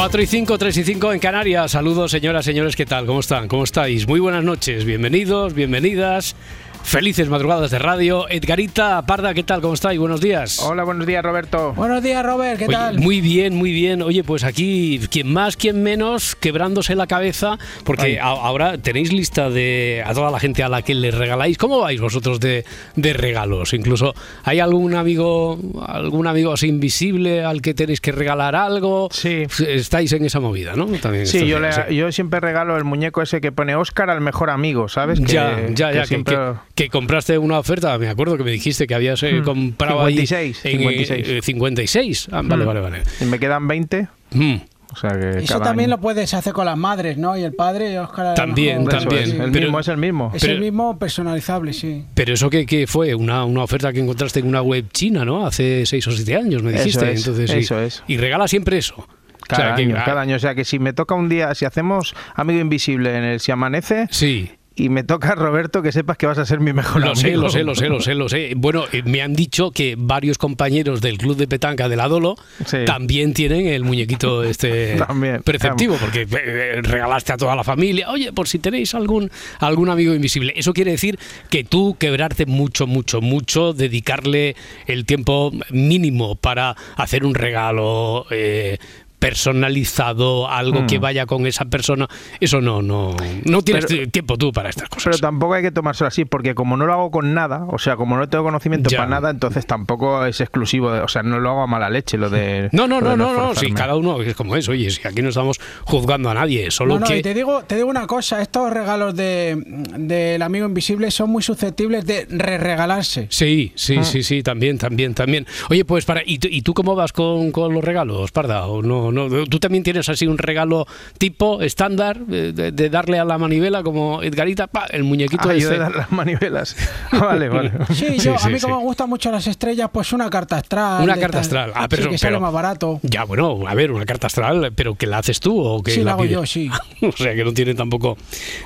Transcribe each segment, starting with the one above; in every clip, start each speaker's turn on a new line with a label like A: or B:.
A: Cuatro y 5, 3 y 5 en Canarias. Saludos, señoras, señores, ¿qué tal? ¿Cómo están? ¿Cómo estáis? Muy buenas noches, bienvenidos, bienvenidas. Felices madrugadas de radio. Edgarita Parda, ¿qué tal? ¿Cómo estáis? Buenos días.
B: Hola, buenos días, Roberto.
C: Buenos días, Robert, ¿qué
A: Oye,
C: tal?
A: Muy bien, muy bien. Oye, pues aquí, quien más, quien menos, quebrándose la cabeza, porque a- ahora tenéis lista de a toda la gente a la que le regaláis. ¿Cómo vais vosotros de, de regalos? Incluso, ¿hay algún amigo, algún amigo así invisible al que tenéis que regalar algo?
B: Sí.
A: Estáis en esa movida, ¿no? También
B: Sí, yo,
A: días,
B: le-
A: sí.
B: yo siempre regalo el muñeco ese que pone Oscar al mejor amigo, ¿sabes? Que,
A: ya, ya,
B: que
A: ya, que,
B: siempre-
A: que- que compraste una oferta, me acuerdo que me dijiste que habías eh,
B: Hmm,
A: comprado ahí
B: 56,
A: en, eh,
B: 56.
A: eh, 56. Ah, vale,
B: Mm.
A: vale, vale.
B: Y me quedan 20,
A: Mm.
B: o sea que
C: Eso también
B: año-
C: lo puedes hacer con las madres, ¿no? Y el padre, y Oscar.
A: También,
C: mejor,
B: Eso
A: también.
B: es, el
A: Pero-
B: mismo es el mismo.
C: Es
A: Pero-
C: el mismo personalizable, sí.
A: Pero eso que, que fue una, una oferta que encontraste en una web china, ¿no? Hace seis o siete años, me
B: Eso
A: dijiste.
B: es,
A: Entonces, sí.
B: eso es.
A: Y regala siempre eso.
B: Cada
A: o sea, que-
B: año,
A: ah,
B: cada año. O sea que si me toca un día, si hacemos Amigo Invisible en el Si Amanece
A: Sí.
B: Y me toca Roberto, que sepas que vas a ser mi mejor
A: Lo sé,
B: amigo.
A: lo sé, lo sé, lo sé, lo sé. Bueno, eh, me han dicho que varios compañeros del club de petanca del Adolo
B: Sí.
A: también tienen el muñequito este
B: También.
A: preceptivo, porque eh, regalaste a toda la familia. Oye, por si tenéis algún algún amigo invisible. Eso quiere decir que tú quebrarte mucho, mucho, mucho, dedicarle el tiempo mínimo para hacer un regalo. eh, personalizado, algo
B: Mm.
A: que vaya con esa persona, eso no, no, no tienes
B: Pero-
A: tiempo tú para estas cosas.
B: Pero tampoco hay que tomárselo así, porque como no lo hago con nada, o sea, como no tengo conocimiento
A: Ya.
B: para nada, entonces tampoco es exclusivo, de- o sea, no lo hago a mala leche, lo de...
A: No, no, no,
B: de
A: no, no, sí,
B: esforzarme.
A: cada uno es como es, oye, si aquí no estamos juzgando a nadie, solo
C: No, no,
A: que...
C: y te digo, te digo una cosa, estos regalos de del amigo invisible son muy susceptibles de re-regalarse.
A: Sí, sí,
B: Ah.
A: sí, sí, también, también, también. Oye, pues para, ¿y, tú- y tú cómo vas con, con los regalos, Parda? ¿O no, no, ¿Tú también tienes así un regalo tipo estándar eh, de, de darle a la manivela como Edgarita, pa, el muñequito
B: Ah,
A: ese?
B: de dar las manivelas. Ah, vale, vale.
C: Sí, yo,
A: sí,
C: a mí
A: sí.
C: como me gustan mucho las estrellas, pues una carta astral.
A: Una carta astral. Ah,
C: sí,
A: pero-
C: que sale
A: pero-
C: más barato.
A: Ya, bueno, a ver, una carta astral, pero que la haces tú o que
C: Sí, la hago
A: pides?
C: yo, sí.
A: o sea, que no tiene tampoco...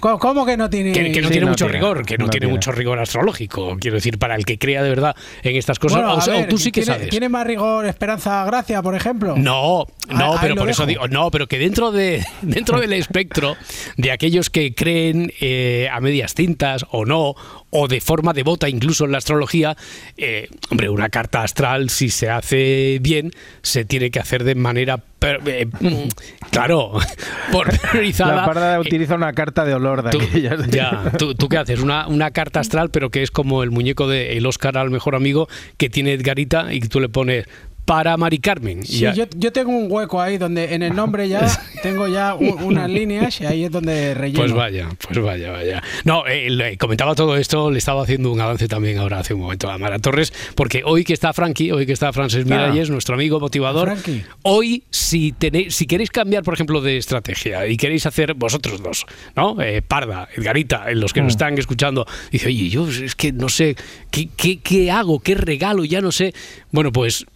C: ¿Cómo, cómo que no tiene...?
A: Que, que no
B: Sí,
A: tiene
B: no
A: mucho
B: tiene,
A: rigor, que no,
B: no
A: tiene,
B: tiene.
A: mucho rigor astrológico. Quiero decir, para el que crea de verdad en estas cosas,
C: Bueno,
A: o, tú sí que
C: ¿tiene,
A: sabes.
C: ¿Tiene más rigor Esperanza Gracia, por ejemplo?
A: No, no,
C: Ahí
A: pero
C: lo
A: por eso digo, no, pero que dentro de dentro del espectro de aquellos que creen eh, a medias tintas o no, o de forma devota incluso en la astrología, eh, hombre, una carta astral si se hace bien se tiene que hacer de manera eh, mm, claro, pormenorizada.
B: La parda utiliza una carta de olor de
A: Tú,
B: aquellas.
A: ya, ¿tú, tú qué haces? Una, una carta astral, pero que es como el muñeco de el Oscar al mejor amigo que tiene Edgarita y que tú le pones para Mari Carmen.
C: Sí, yo, yo tengo un hueco ahí donde en el nombre ya tengo ya unas líneas y ahí es donde relleno.
A: Pues vaya, pues vaya, vaya. No, eh, le comentaba todo esto, le estaba haciendo un avance también ahora hace un momento a Mara Torres, porque hoy que está Frankie, hoy que está Frances Miralles, nuestro amigo motivador,
C: Frankie.
A: hoy si tenéis, si queréis cambiar, por ejemplo, de estrategia y queréis hacer vosotros dos, ¿no? Eh, Parda, Edgarita, los que nos están escuchando, dice, oye, yo es que no sé, ¿qué, qué, qué hago? ¿Qué regalo? Ya no sé. Bueno, pues mm,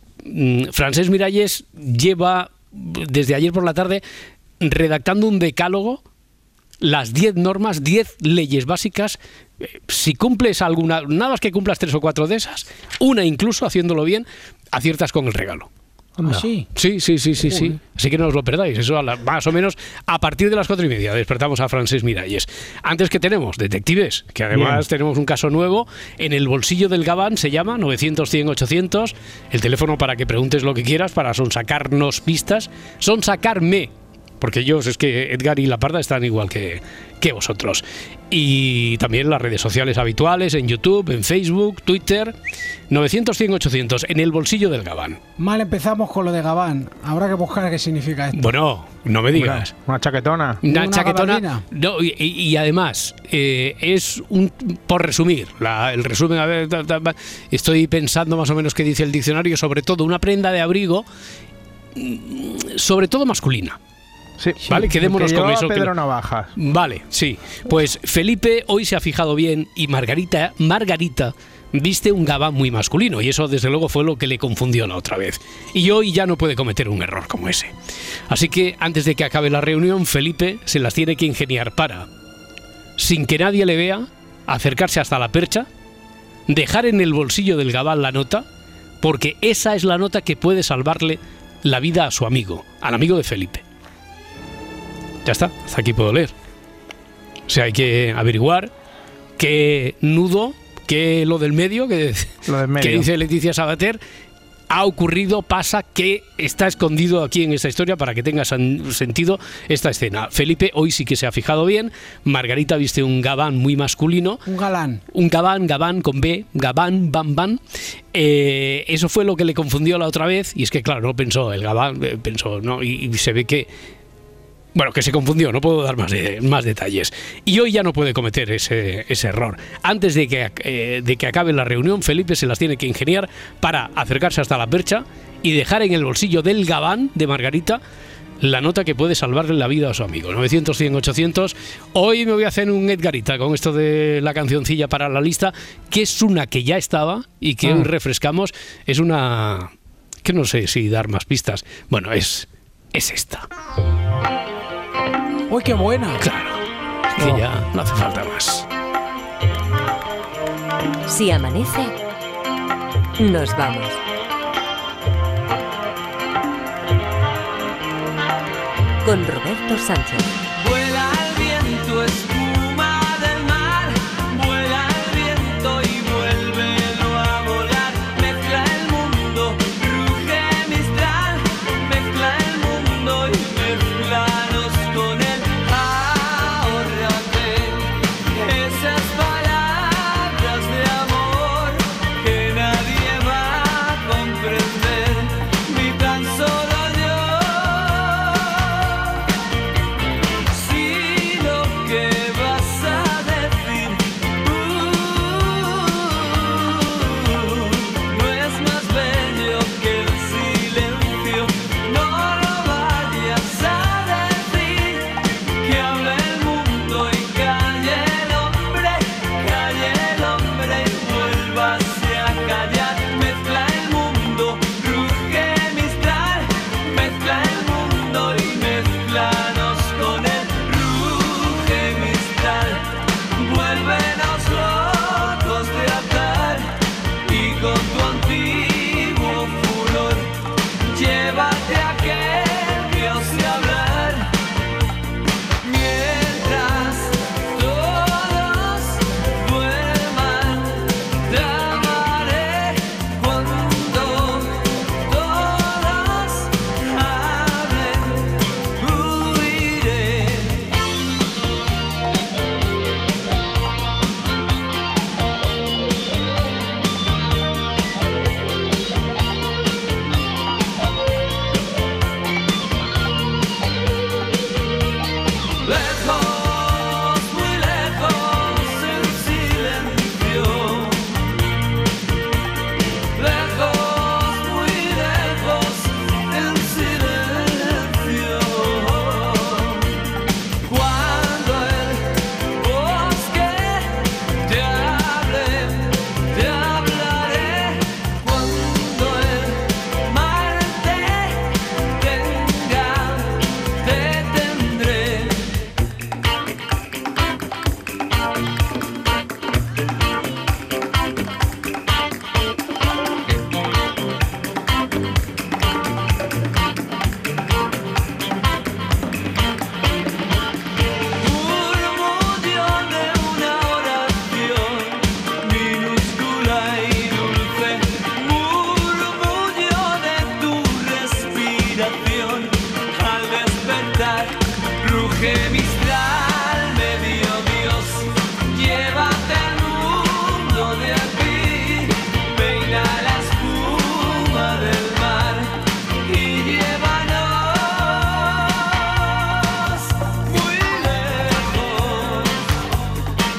A: Francés Miralles lleva desde ayer por la tarde redactando un decálogo las 10 normas, 10 leyes básicas. eh, Si cumples alguna, nada más que cumplas tres o cuatro de esas, una incluso haciéndolo bien, aciertas con el regalo.
C: Sí.
A: Sí, sí, sí, sí, sí. Así que no os lo perdáis. Eso a la- más o menos a partir de las cuatro y media despertamos a Francés Miralles. Antes que tenemos detectives, que además tenemos un caso nuevo en el bolsillo del Gabán, se llama 900 100 800, el teléfono para que preguntes lo que quieras, para sonsacarnos pistas, sonsacarme porque ellos es que Edgar y La Parda están igual que, que vosotros. Y también las redes sociales habituales, en YouTube, en Facebook, Twitter, 900, 100, 800, en el bolsillo del Gabán.
C: Mal empezamos con lo de Gabán. Habrá que buscar qué significa esto.
A: Bueno, no me digas.
B: Una chaquetona.
A: Una,
C: Una
A: chaquetona. No, y, además, eh, es un. Por resumir, la- el resumen, a ver, ta, ta, ta, estoy pensando más o menos qué dice el diccionario, sobre todo una prenda de abrigo, mm, sobre todo masculina.
B: Sí.
A: Vale, quedémonos
B: que
A: con eso, que
B: Pedro
A: no-
B: Navajas.
A: Vale, sí. Pues Felipe hoy se ha fijado bien y Margarita, Margarita viste un gabán muy masculino y eso desde luego fue lo que le confundió la otra vez. Y hoy ya no puede cometer un error como ese. Así que antes de que acabe la reunión, Felipe se las tiene que ingeniar para, sin que nadie le vea, acercarse hasta la percha, dejar en el bolsillo del gabán la nota, porque esa es la nota que puede salvarle la vida a su amigo, al amigo de Felipe. Ya está, hasta aquí puedo leer. O sea, hay que averiguar qué nudo, qué lo del medio, que,
B: Lo del medio.
A: que dice Leticia Sabater, ha ocurrido, pasa, que está escondido aquí en esta historia para que tenga sentido esta escena. Felipe hoy sí que se ha fijado bien, Margarita viste un gabán muy masculino,
C: Un galán.
A: un gabán, gabán con B, gabán, bam, bam. Eh, eso fue lo que le confundió la otra vez, y es que, claro, no pensó el gabán, eh, pensó, ¿no? Y, y se ve que. Bueno, que se confundió, no puedo dar más, de- más detalles. Y hoy ya no puede cometer ese, ese error. Antes de que, eh, de que acabe la reunión, Felipe se las tiene que ingeniar para acercarse hasta la percha y dejar en el bolsillo del gabán de Margarita la nota que puede salvarle la vida a su amigo. 900, 100, 800. Hoy me voy a hacer un Edgarita con esto de la cancioncilla para la lista, que es una que ya estaba y que hoy refrescamos. Es una... que no sé si dar más pistas. Bueno, es, es esta.
C: ¡Uy, qué buena!
A: Claro. Es que ya no hace falta más.
D: Si amanece, nos vamos. Con Roberto Sánchez.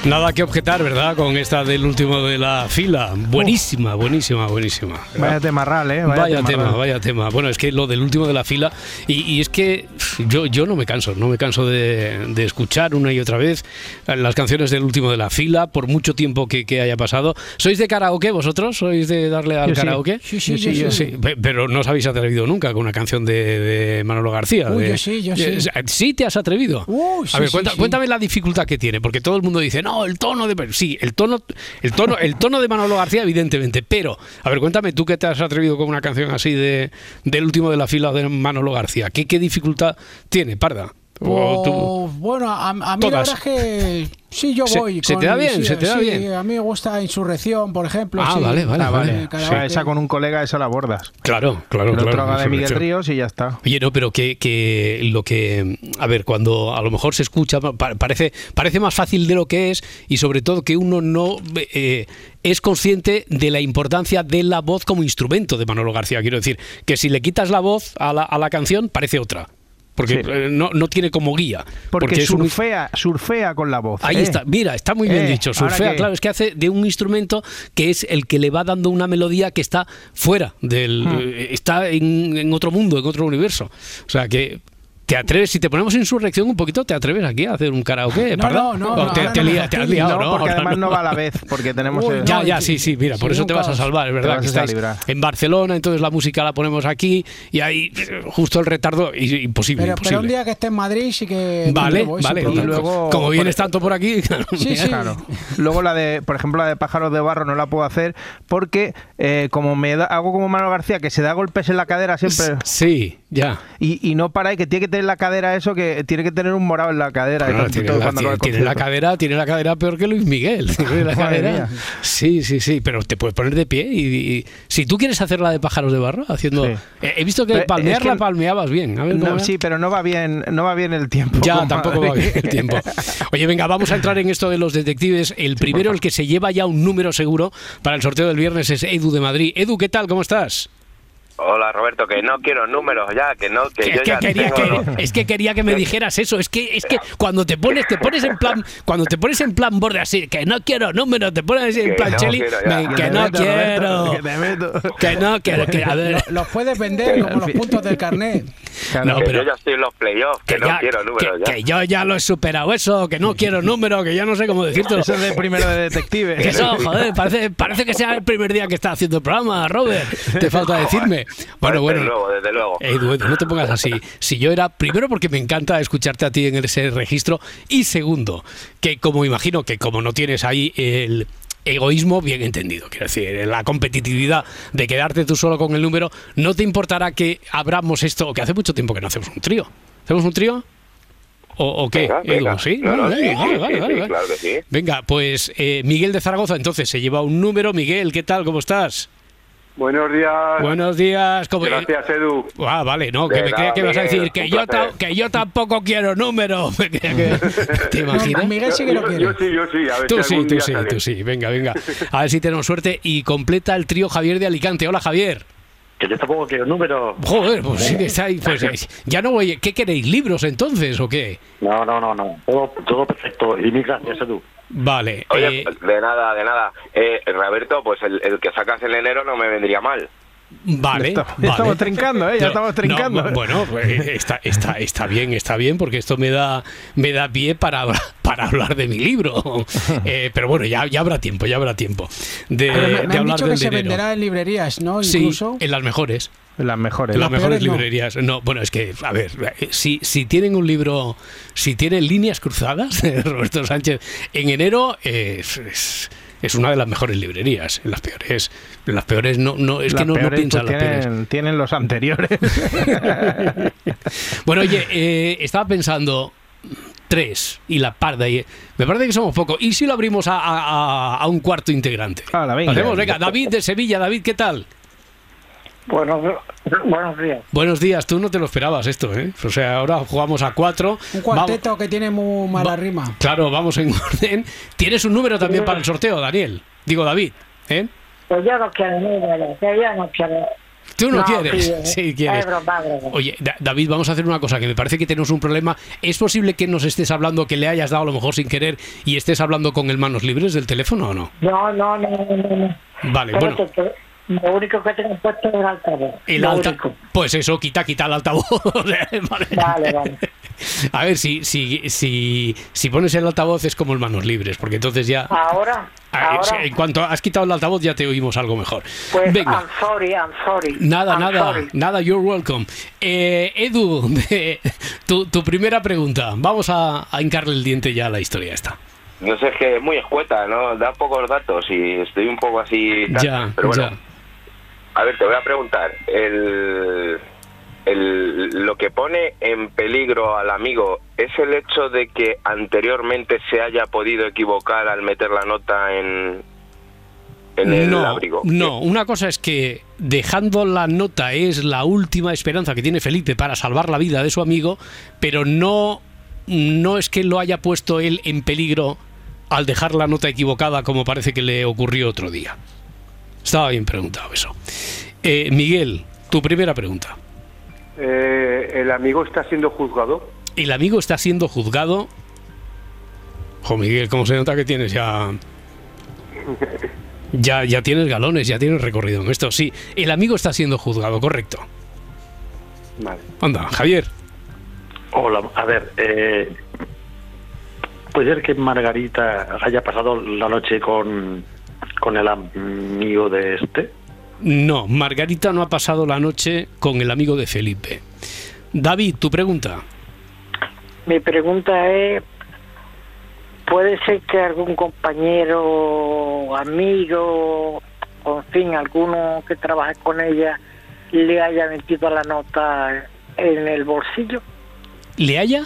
A: Nada que objetar, ¿verdad? Con esta del último de la fila. Buenísima, buenísima, buenísima. ¿verdad?
B: Vaya temarral, ¿eh?
A: Vaya, tema,
B: temarral.
A: vaya tema. Bueno, es que lo del último de la fila, y, y es que yo, yo no me canso, no me canso de, de escuchar una y otra vez las canciones del último de la fila, por mucho tiempo que, que haya pasado. ¿Sois de karaoke vosotros? ¿Sois de darle al
B: Yo sí.
A: karaoke?
C: Sí, sí,
B: Sí,
C: yo
B: yo
C: sí.
A: Sí, pe- pero no os habéis atrevido nunca con una canción de, de Manolo García.
C: Uy,
A: de-
C: yo sí, yo sí.
A: Sí, te has atrevido.
C: Uy, sí,
A: a ver,
C: sí, sí.
A: cuéntame la dificultad que tiene, porque todo el mundo dice, no, el tono de. Sí, el tono, el tono, el tono de Manolo García, evidentemente. Pero, a ver, cuéntame, tú que te has atrevido con una canción así de del último de la fila de Manolo García, ¿qué, qué dificultad tiene, Parda? O tú-
C: Pues, bueno, a, a mí la
A: Todas.
C: verdad es que sí, yo
A: Se-
C: voy.
A: se te da bien,
C: sí,
A: se te da
C: sí,
A: bien.
C: A mí me gusta Insurrección, por ejemplo.
A: Ah,
C: sí.
A: vale, vale,
B: Ah,
A: vale.
B: esa con un colega, esa la bordas.
A: Claro, claro,
B: El
A: claro.
B: de Miguel. Ríos y ya está.
A: Oye, no, pero que, que lo que, a ver, cuando a lo mejor se escucha, pa- parece, parece más fácil de lo que es y sobre todo que uno no eh, es consciente de la importancia de la voz como instrumento de Manolo García. Quiero decir, que si le quitas la voz a la, a la canción, parece otra. Porque
B: Sí.
A: eh, no, no tiene como guía.
B: Porque,
A: un-
B: surfea, surfea con la voz.
A: Ahí
B: ¿eh?
A: está, mira, está muy bien
B: Eh,
A: dicho. Surfea,
B: que-
A: claro, es que hace de un instrumento que es el que le va dando una melodía que está fuera del.
B: Hmm.
A: está en, en otro mundo, en otro universo. O sea que. ¿Te atreves, si te ponemos insurrección un poquito, te atreves aquí a hacer un karaoke?
C: No, no, no,
A: ¿O
C: no,
A: te, te lía- te has liado,
B: No, porque además no va a la vez, porque tenemos...
C: Uy,
B: el-
A: Ya, ya, sí, sí, mira, por eso te vas a salvar, es verdad, que
B: librar.
A: en Barcelona, entonces la música la ponemos aquí y ahí justo el retardo, imposible,
C: Pero,
A: imposible.
C: pero un día que esté en Madrid sí que.
A: Vale,
C: voy
A: vale.
B: Y luego-
A: Como vienes tanto por aquí, claro,
C: Sí, sí.
B: Claro. Luego la de, por ejemplo, la de pájaros de barro no la puedo hacer porque eh, como me da, hago como Manuel García que se da golpes en la cadera siempre
A: Sí, ya.
B: y, y no para y que tiene que tener la cadera eso que tiene que tener un morado en la cadera.
A: Bueno, tiene,
B: todo
A: la, tiene- la cadera, tiene la cadera peor que Luis Miguel. La cadera. Sí, sí, sí, pero te puedes poner de pie y, y- si tú quieres hacer la de pájaros de barro, haciendo.
B: Sí.
A: Eh, he visto que
B: Pero
A: palmear
B: es que-
A: la palmeabas bien. A ver,
B: No,
A: ¿cómo era?
B: sí, pero no va bien, no va bien el tiempo.
A: Ya, tampoco va bien el tiempo. Oye, venga, vamos a entrar en esto de los detectives. El primero, el que se lleva ya un número seguro para el sorteo del viernes es Edu de Madrid. Edu, ¿qué tal? ¿Cómo estás?
E: Hola Roberto, que no quiero números ya, que no, que
A: Que-
E: yo
A: es, que
E: ya
A: quería,
E: tengo
A: que-
E: los-
A: es que quería que me dijeras eso. Es que, es que cuando te pones, te pones en plan, cuando te pones en plan borde así, que no quiero números, te pones en
E: Que
A: plan
E: no
A: Cheli,
B: Que
A: no quiero,
B: que te meto.
A: que no quiero, que a ver.
C: Los puedes vender como los puntos del carnet.
A: No,
E: que
A: pero-
E: yo ya estoy en los playoffs, que,
A: Que,
E: no
A: ya-
E: quiero números
A: que-
E: ya.
A: que yo ya lo he superado eso, que no quiero número, que ya no sé cómo decírtelo.
B: Eso es de primero de detective.
A: Que eso, joder, parece, parece que sea el primer día que está haciendo el programa, Robert. Te falta decirme. Bueno,
E: Desde
A: bueno.
E: luego, desde luego.
A: Edu, no te pongas así. Si yo era, primero porque me encanta escucharte a ti en ese registro y segundo, que como imagino que como no tienes ahí el egoísmo bien entendido, quiero decir, la competitividad de quedarte tú solo con el número, no te importará que abramos esto, que hace mucho tiempo que no hacemos un trío. ¿Hacemos un trío? ¿O, o qué,
E: Venga.
A: ¿Sí?
E: No, no,
A: Vale,
E: sí,
A: vale,
E: sí,
A: vale.
E: claro que sí.
A: Venga, pues eh, Miguel de Zaragoza entonces se lleva un número. Miguel, ¿qué tal? ¿Cómo estás?
F: Buenos días.
A: Buenos días. ¿cómo-
F: Gracias, Edu.
A: Ah, vale, no, que
E: De
A: me creía que ibas a decir que yo, que yo tampoco quiero número. ¿Te imaginas?
C: No, Miguel sí que lo quiere.
F: yo sí, yo sí. A ver
A: Tú
F: si
A: sí, tú
F: día
A: sí,
F: sale.
A: tú sí. Venga, venga. A ver si tenemos suerte. Y completa el trío Javier de Alicante. Hola, Javier.
G: Que yo tampoco quiero número.
A: Joder, pues sí que está ahí. Pues, ya no voy. ¿Qué queréis? ¿Libros entonces o qué?
G: No, no, no, no. Todo, todo perfecto. Y mil gracias, Edu.
A: Vale.
E: Oye,
A: eh,
E: de nada, de nada. Eh, Roberto, pues el, el que sacas en enero no me vendría mal.
A: Vale,
B: Ya está-
A: vale.
B: estamos trincando, ¿eh? Ya
A: No,
B: estamos trincando.
A: no, bueno, pues, está, está, está bien, está bien, porque esto me da, me da pie para, para hablar de mi libro. Eh, pero bueno, ya, ya habrá tiempo, ya habrá tiempo de,
C: me, me
A: de
C: han
A: hablar
C: dicho que se venderá en librerías, ¿no?
A: Sí,
C: Incluso.
A: en las mejores.
B: Las mejores.
A: En las
C: Las
A: mejores
C: no.
A: librerías. No, bueno, es que, a ver, eh, si, si tienen un libro, si tienen líneas cruzadas Roberto Sánchez en enero, eh, es, es- una de las mejores librerías. En las peores, en las peores no, no es
B: Las
A: que no, no piensan
B: pues,
A: las peores.
B: tienen, tienen los anteriores.
A: Bueno, oye, eh, estaba pensando tres y la parda. Y, me parece que somos pocos. ¿Y si lo abrimos a, a- a un cuarto integrante?
B: Venga.
A: Hacemos, venga, David de Sevilla. David, ¿qué tal?
H: Buenos, buenos días.
A: Buenos días, tú no te lo esperabas esto, ¿eh? O sea, ahora jugamos a cuatro.
C: Un cuarteto que tiene muy mala rima.
A: Claro, vamos en orden. Tienes un número también para el sorteo, Daniel. Digo, David, ¿eh?
H: Pues yo no quiero número, que yo no quiero.
A: Tú no,
H: No,
A: quieres.
H: sí,
A: Sí, quieres.
H: es broma, broma.
A: Oye, Da- David, vamos a hacer una cosa que me parece que tenemos un problema. ¿Es posible que nos estés hablando, que le hayas dado a lo mejor sin querer y estés hablando con el manos libres del teléfono o no?
H: No, no, no, no, no. no.
A: Vale,
H: Pero
A: bueno.
H: Lo único que tengo puesto es el altavoz.
A: El alta...
H: único.
A: Pues eso, quita, quita el altavoz. Sea, vale.
H: Vale, vale.
A: A ver, si, si, si, si pones el altavoz es como el manos libres, porque entonces ya...
H: Ahora,
A: Ah,
H: ahora,
A: En cuanto has quitado el altavoz ya te oímos algo mejor.
H: pues
A: Venga.
H: I'm sorry, I'm sorry.
A: Nada,
H: I'm
A: nada,
H: sorry.
A: nada, you're welcome. Eh, Edu, tu, tu primera pregunta. Vamos a, a hincarle el diente ya a la historia esta.
E: No sé, es que es muy escueta, ¿no? Da pocos datos y estoy un poco así...
A: Ya,
E: Pero bueno,
A: ya.
E: A ver, te voy a preguntar. El, el, lo que pone en peligro al amigo es el hecho de que anteriormente se haya podido equivocar al meter la nota en, en el
A: no,
E: abrigo.
A: no, una cosa es que dejando la nota es la última esperanza que tiene Felipe para salvar la vida de su amigo, pero no, no es que lo haya puesto él en peligro al dejar la nota equivocada como parece que le ocurrió otro día. Estaba bien preguntado eso. Eh, Miguel, tu primera pregunta.
F: Eh, ¿El amigo está siendo juzgado?
A: El amigo está siendo juzgado. Jo, Miguel, ¿cómo se nota que tienes ya. Ya, ya tienes galones, ya tienes recorrido en esto. Sí, el amigo está siendo juzgado, correcto.
F: Vale.
A: Anda, Javier.
G: Hola, a ver, eh, puede ser que Margarita haya pasado la noche con, con el amigo de este.
A: No, Margarita no ha pasado la noche con el amigo de Felipe. David, tu pregunta.
H: Mi pregunta es, ¿puede ser que algún compañero, amigo, o en fin, alguno que trabaje con ella, le haya metido la nota en el bolsillo?
A: ¿Le haya?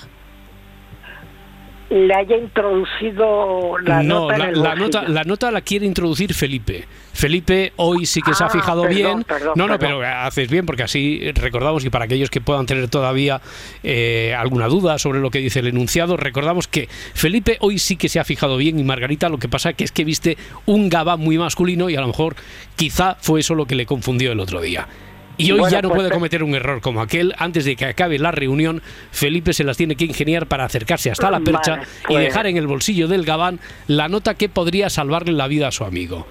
H: Le haya introducido la
A: no,
H: nota en
A: la,
H: el
A: la nota, la nota la quiere introducir Felipe. Felipe hoy sí que se ha
H: Ah,
A: fijado
H: perdón,
A: bien.
H: perdón,
A: no, no,
H: perdón.
A: pero haces bien porque así recordamos y para aquellos que puedan tener todavía eh, alguna duda sobre lo que dice el enunciado, recordamos que Felipe hoy sí que se ha fijado bien y Margarita lo que pasa que es que viste un gabán muy masculino y a lo mejor quizá fue eso lo que le confundió el otro día. Y hoy
H: Bueno,
A: ya no
H: pues,
A: puede cometer un error como aquel. Antes de que acabe la reunión, Felipe se las tiene que ingeniar para acercarse hasta la percha
H: Vale,
A: y
H: pues-
A: dejar en el bolsillo del gabán la nota que podría salvarle la vida a su amigo.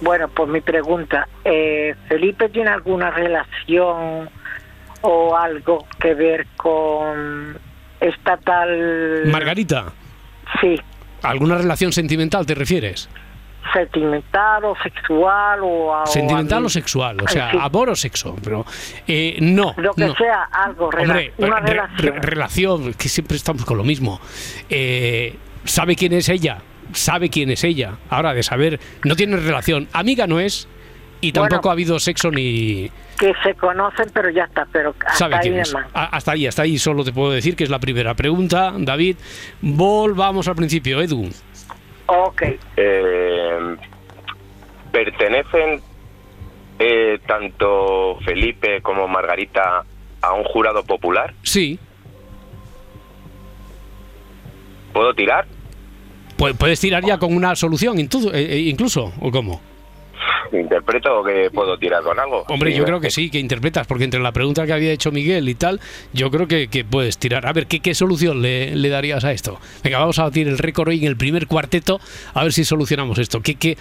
H: Bueno, pues mi pregunta, eh, ¿Felipe tiene alguna relación o algo que ver con esta tal...
A: Margarita,
H: Sí,
A: ¿alguna relación sentimental te refieres?
H: Sentimental o sexual o... a-
A: ¿Sentimental o sexual? O sea,
H: Sí.
A: amor o sexo. Pero eh, no.
H: Lo que
A: no.
H: sea, algo, rela-
A: Hombre,
H: una
A: re-
H: relación.
A: re- relación, que siempre estamos con lo mismo. Eh, ¿Sabe quién es ella? Sabe quién es ella. Ahora, de saber, no tiene relación. Amiga no es y
H: Bueno.
A: tampoco ha habido sexo ni...
H: que se conocen, pero ya está, pero hasta
A: ¿Sabe
H: ahí
A: es? Hasta ahí, hasta ahí solo te puedo decir que es la primera pregunta, David. Volvamos al principio, Edu.
H: Ok,
E: Eh, ¿Pertenecen eh, tanto Felipe como Margarita a un jurado popular?
A: Sí,
E: ¿Puedo tirar?
A: pu- puedes tirar ya con una solución intu- eh, eh, incluso, ¿o cómo?
E: ¿Interpreto que puedo tirar con algo?
A: Hombre,
E: Sí,
A: yo creo que sí, que interpretas, porque entre la pregunta que había hecho Miguel y tal, yo creo que, que puedes tirar. A ver, ¿qué, qué solución le, le darías a esto? Venga, vamos a batir el récord hoy en el primer cuarteto, a ver si solucionamos esto. ¿Qué, qué,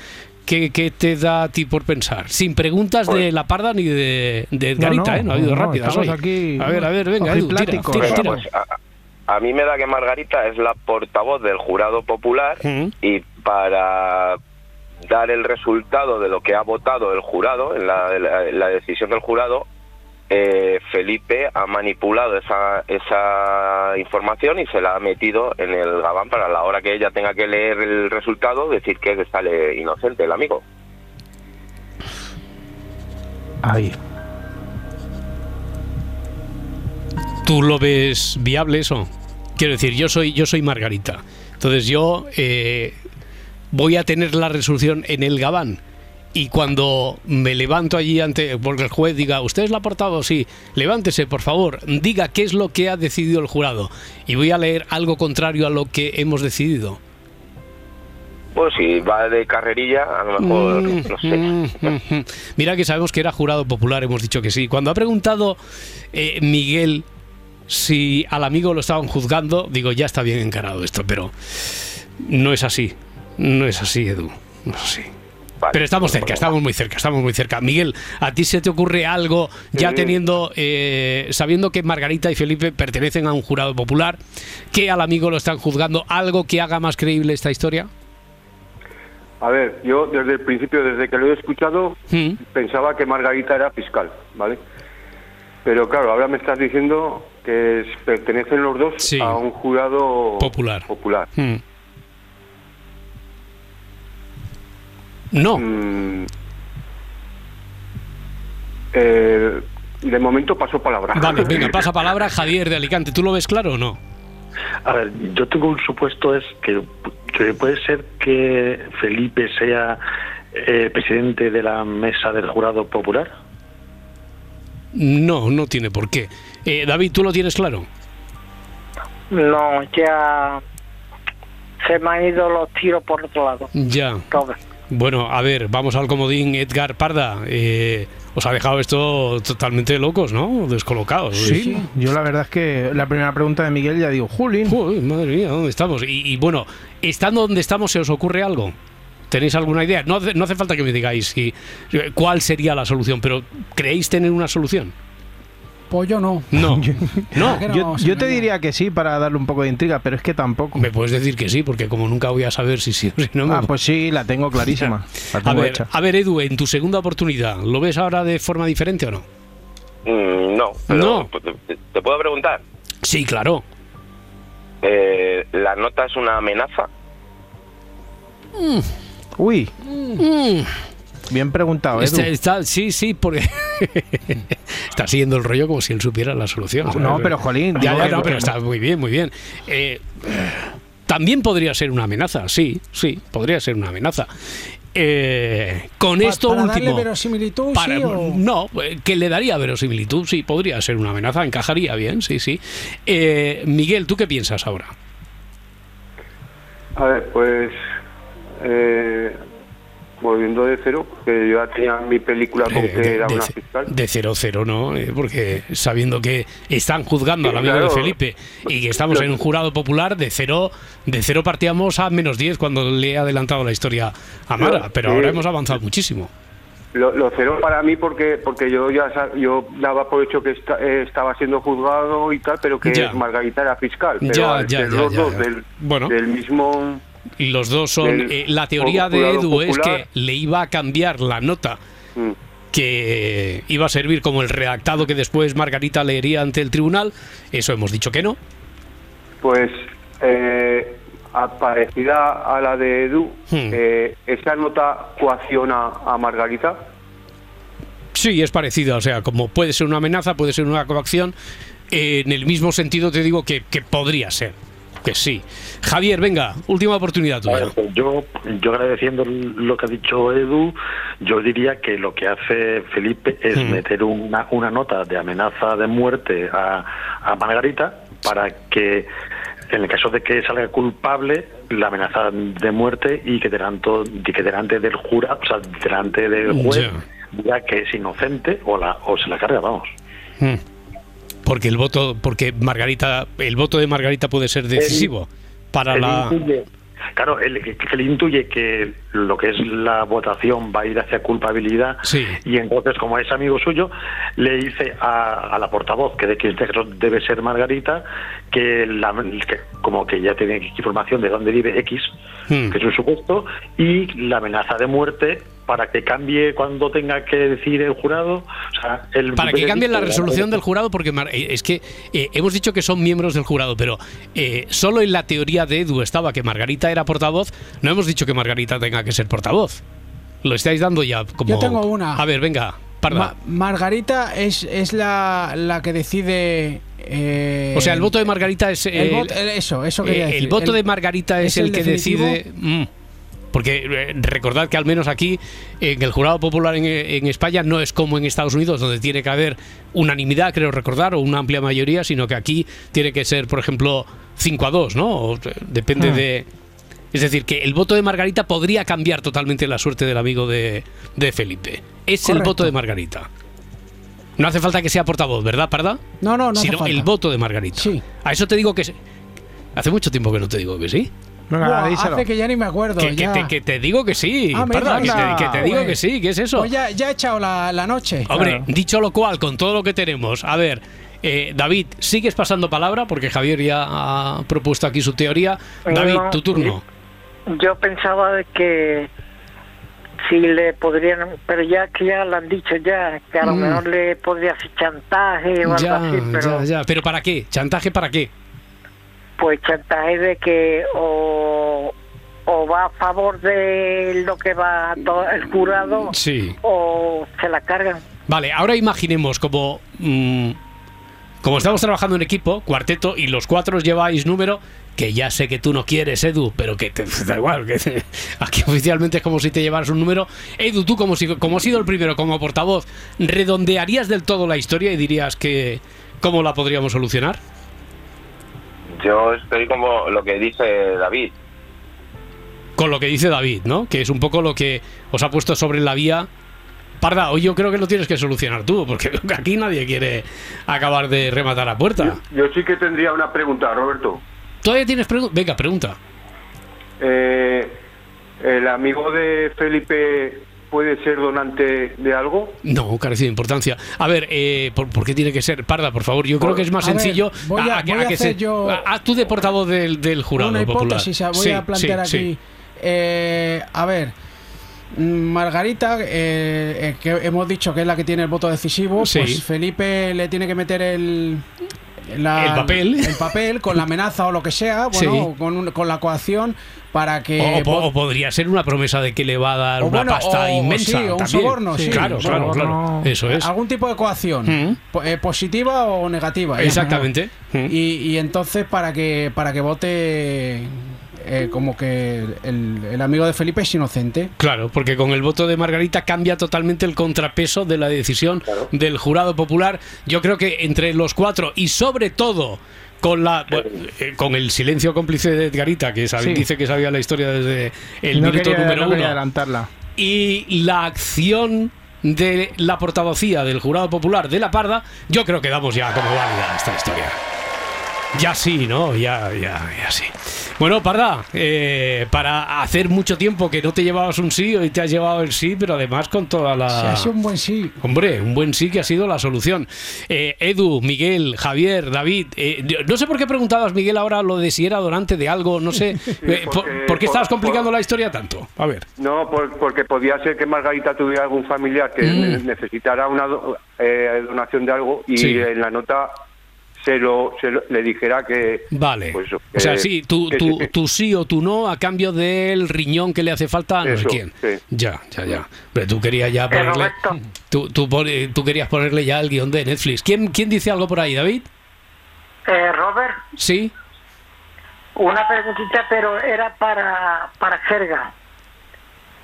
A: qué, qué te da a ti por pensar? Sin preguntas de la parda ni de, de Edgarita,
B: no,
A: ¿eh? No ha habido
B: no,
A: rápidas hoy.
B: aquí,
A: a ver, a ver, venga, Edu, tira,
B: ojipláticos.
A: tira,
E: Venga,
A: tira.
E: pues, a, a mí me da que Margarita es la portavoz del jurado popular
A: Mm.
E: y para dar el resultado de lo que ha votado el jurado, en la, en la- en la decisión del jurado, eh, Felipe ha manipulado esa, esa información y se la ha metido en el gabán para la hora que ella tenga que leer el resultado decir que sale inocente el amigo.
B: Ahí.
A: ¿Tú lo ves viable eso? Quiero decir, yo soy, yo soy Margarita. Entonces yo eh, voy a tener la resolución en el Gabán y cuando me levanto allí ante porque el juez diga, ¿usted es la portavoz? Sí, levántese, por favor, diga qué es lo que ha decidido el jurado y voy a leer algo contrario a lo que hemos decidido.
E: Pues si va de carrerilla, a lo mejor,
A: Mm,
E: no sé.
A: mm, mm. Mira que sabemos que era jurado popular, hemos dicho que sí. Cuando ha preguntado eh, Miguel si al amigo lo estaban juzgando, digo, ya está bien encarado esto, pero no es así. No es así, Edu. No es así.
E: Vale.
A: Pero estamos cerca, estamos muy cerca, estamos muy cerca. Miguel, ¿a ti se te ocurre algo ya teniendo, eh, sabiendo que Margarita y Felipe pertenecen a un jurado popular, que al amigo lo están juzgando, algo que haga más creíble esta historia?
F: A ver, yo desde el principio, desde que lo he escuchado,
A: Mm.
F: pensaba que Margarita era fiscal, ¿vale? Pero claro, ahora me estás diciendo que pertenecen los dos
A: Sí.
F: a un jurado
A: Popular.
F: popular.
A: Mm. No.
F: Mm. Eh, de momento paso palabra.
A: Vale, venga, pasa palabra Javier de Alicante. ¿Tú lo ves claro o no?
G: A ver, yo tengo un supuesto es que, que puede ser que Felipe sea eh, presidente de la mesa del jurado popular.
A: No, no tiene por qué. Eh, David, ¿tú lo tienes claro?
H: No, ya se me han ido los tiros por otro lado.
A: Ya. Bueno, a ver, vamos al comodín Edgar Parda. Eh, os ha dejado esto totalmente locos, ¿no? Descolocados.
B: Sí, yo la verdad es que la primera pregunta de Miguel ya digo, Julín.
A: Uy, madre mía, ¿dónde estamos? Y, y bueno, estando donde estamos, ¿se os ocurre algo? ¿Tenéis alguna idea? No hace, no hace falta que me digáis si, cuál sería la solución, pero ¿creéis tener una solución?
C: Pues yo no.
A: No. No.
C: ¿Para qué nos
B: Yo, te diría que sí para darle un poco de intriga, pero es que tampoco.
A: Me puedes decir que sí, porque como nunca voy a saber si sí o si no.
B: Ah,
A: me-
B: pues sí, la tengo clarísima. La
A: a ver,
B: hecha.
A: a ver, Edu, en tu segunda oportunidad, ¿lo ves ahora de forma diferente o no?
E: Mm, no, pero
A: No.
E: ¿te, te puedo preguntar?
A: Sí, claro.
E: Eh, ¿La nota es una amenaza?
B: Uy,
A: Mm.
B: bien preguntado, Edu.
A: Está- está- sí, sí, porque está siguiendo el rollo como si él supiera la solución. ¿sabes?
B: No, pero, jolín,
A: Ya, ya, no, pero está muy bien, muy bien. Eh, también podría ser una amenaza, sí, sí, podría ser una amenaza. Eh, con
C: Pa-
A: esto
C: para darle
A: último.
C: verosimilitud,
A: para-
C: sí, o-
A: No, eh, que le daría verosimilitud, sí, podría ser una amenaza, encajaría bien, sí, sí. Eh, Miguel, ¿tú qué piensas ahora?
F: A ver, pues eh, volviendo de cero, que yo ya tenía mi película con
A: Eh,
F: que
A: de,
F: era
A: de
F: una fiscal.
A: de 0-0, ¿no? Eh, porque sabiendo que están juzgando al
F: Sí,
A: amigo de. Felipe y que estamos en un jurado popular, de cero, de cero partíamos a menos 10 cuando le he adelantado la historia a Mara, pero
F: sí.
A: ahora hemos avanzado muchísimo.
F: Lo, lo cero para mí porque porque yo ya yo daba por hecho que esta- eh, estaba siendo juzgado y tal, pero que
A: Ya.
F: Margarita era fiscal. Pero
A: Ya,
F: al
A: ya, ya,
F: los
A: ya,
F: dos
A: ya.
F: Del,
A: Bueno.
F: del mismo...
A: Los dos son... Eh, la teoría de Edu es que le iba a cambiar la nota
F: Mm.
A: que iba a servir como el redactado que después Margarita leería ante el tribunal. Eso hemos dicho que no.
F: Pues eh, parecida a la de Edu,
A: Hmm.
F: eh, esa nota coacciona a Margarita.
A: Sí, es parecida. O sea, como puede ser una amenaza, puede ser una coacción. eh, en el mismo sentido te digo que, que podría ser. Que sí. Javier, venga, última oportunidad tuya.
G: pues yo, yo agradeciendo lo que ha dicho Edu, yo diría que lo que hace Felipe es meter una, una nota de amenaza de muerte a, a Margarita para que, en el caso de que salga culpable, la amenaza de muerte y que delante, y que delante del jurado, o sea, delante del juez,
A: Ya.
G: diga que es inocente o, la, o se la carga, vamos.
A: Mm. Porque el voto, porque Margarita, el voto de Margarita puede ser decisivo para
G: Él
A: la.
G: intuye- claro, él, que él intuye que lo que es la votación va a ir hacia culpabilidad
A: Sí.
G: y entonces como es amigo suyo le dice a, a la portavoz que de que caso debe ser Margarita que, la- que como que ya tiene información de dónde vive X
A: Hmm.
G: que es un supuesto y la amenaza de muerte para que cambie cuando tenga que decir el jurado o sea, el
A: Para que cambie la resolución del jurado, porque Mar- eh, es que eh, hemos dicho que son miembros del jurado, pero eh, solo en la teoría de Edu estaba que Margarita era portavoz. No hemos dicho que Margarita tenga que ser portavoz. Lo estáis dando ya como.
C: Yo tengo una.
A: A ver, venga.
C: Ma- Margarita es, es la, la que decide. eh,
A: o sea, el voto de Margarita es.
C: el voto- eso, eso quería decir.
A: el voto
C: El-
A: de Margarita es,
C: es
A: el,
C: el
A: que
C: definitivo.
A: decide. mm, Porque eh, recordad que al menos aquí, en el jurado popular en, en España, no es como en Estados Unidos, donde tiene que haber unanimidad, creo recordar, o una amplia mayoría, sino que aquí tiene que ser, por ejemplo, 5 a 2, ¿no? O, eh, depende
B: Hmm.
A: de... Es decir, que el voto de Margarita podría cambiar totalmente la suerte del amigo de, de Felipe. Es el voto de Margarita. No hace falta que sea portavoz, ¿verdad, Parda?
C: No, no, no hace
A: Sino
C: falta.
A: el voto de Margarita.
C: Sí.
A: A eso te digo que... sí. Hace mucho tiempo que no te digo que sí.
B: Venga,
C: Buah,
B: díselo.
C: hace que ya ni me acuerdo.
A: Que, te, que te digo que sí,
C: Ah,
A: Parda, que, te,
B: anda.
A: que te digo que sí, ¿qué es eso?
C: Pues ya, ya he echado la, la noche.
A: Hombre,
B: Claro.
A: dicho lo cual, con todo lo que tenemos, a ver, eh, David, sigues pasando palabra porque Javier ya ha propuesto aquí su teoría. David,
H: No,
A: tu turno.
H: Yo pensaba de que si le podrían, pero ya que ya lo han dicho ya, que a lo
A: Mm.
H: mejor le podría hacer chantaje o algo así, pero
A: ya, ya. ¿Pero para qué? ¿Chantaje para qué?
H: pues chantaje de que o, o va a favor de lo que va todo el jurado
A: Sí.
H: o se la cargan.
A: Vale, ahora imaginemos como. mm, como estamos trabajando en equipo, cuarteto, y los cuatro lleváis número, que ya sé que tú no quieres, Edu, pero que te da igual, que te- aquí oficialmente es como si te llevaras un número. Edu, tú como, si, como has sido el primero, como portavoz, ¿redondearías del todo la historia y dirías que cómo la podríamos solucionar?
E: Yo estoy como lo que dice David.
A: Con lo que dice David, ¿no? Que es un poco lo que os ha puesto sobre la vía. Parda, hoy yo creo que lo tienes que solucionar tú, porque aquí nadie quiere acabar de rematar a puerta.
F: Yo sí que tendría una pregunta, Roberto.
A: ¿Todavía tienes preguntas? Venga, pregunta.
F: Eh, ¿El amigo de Felipe puede ser donante de algo?
A: No, carece de importancia. A ver, eh, ¿por, por qué tiene que ser? Parda, por favor, yo creo que es más
C: A ver,
A: sencillo.
C: voy a-
A: que-
C: voy a
A: que
C: hacer
A: se-
C: yo
A: a- Haz tú de portavoz del, del jurado
C: Una
A: popular.
C: hipótesis, voy
A: Sí,
C: a plantear
A: sí,
C: aquí.
A: sí.
C: Eh, a ver, mm, Margarita, eh, eh, que hemos dicho que es la que tiene el voto decisivo,
A: Sí.
C: pues Felipe le tiene que meter el... la-
A: El papel.
C: el papel con la amenaza o lo que sea, bueno,
A: Sí.
C: con, un- con la coacción para que
A: O, podría ser una promesa de que le va a dar
C: O
A: una
C: bueno,
A: pasta
C: o-
A: inmensa.
C: sí, o un
A: también.
C: soborno, sí,
A: claro, claro, claro.
B: soborno.
A: Eso es.
C: algún tipo de coacción,
A: Mm.
C: eh, positiva o negativa.
A: Exactamente. Mm.
C: Y, y entonces para que para que vote eh, como que el, el amigo de Felipe es inocente.
A: Claro, porque con el voto de Margarita cambia totalmente el contrapeso de la decisión del jurado popular. Yo creo que entre los cuatro y sobre todo con la bueno, eh, con el silencio cómplice de Edgarita, que sabe-
B: Sí.
A: dice que sabía la historia desde el
B: no
A: minuto
B: quería,
A: número
B: no
A: uno,
B: adelantarla.
A: y la acción de la portavocía del jurado popular de la Parda, yo creo que damos ya como válida esta historia. Ya sí, ¿no? Ya, ya, ya sí. Bueno, Parda, eh, para hacer mucho tiempo que no te llevabas un sí, hoy te has llevado el sí, pero además con toda la...
C: Si ha sido un buen sí.
A: Hombre, un buen sí que ha sido la solución. Eh, Edu, Miguel, Javier, David, eh, no sé por qué preguntabas, Miguel, ahora lo de si era donante de algo, no sé. Eh, por,
F: porque-
A: por qué estabas complicando
F: por-
A: la historia tanto? A ver.
F: No, por- porque podía ser que Margarita tuviera algún familiar que
A: Mm.
F: ne- necesitara una do- eh, donación de algo y
A: Sí.
F: en la nota se lo, se lo- le dijera que...
A: Vale.
F: pues
A: o sea, sí, tú,
F: que-
A: tú,
F: que-
A: tú sí o tú no a cambio del riñón que le hace falta a no sé quién.
F: sí.
A: Ya, ya, ya. Pero tú querías ya ponerle. Tú, tú, tú querías ponerle ya el guion de Netflix. ¿Quién, ¿Quién dice algo por ahí, David?
H: Eh, Robert,
A: Sí.
H: una preguntita, pero era para, para Jerga.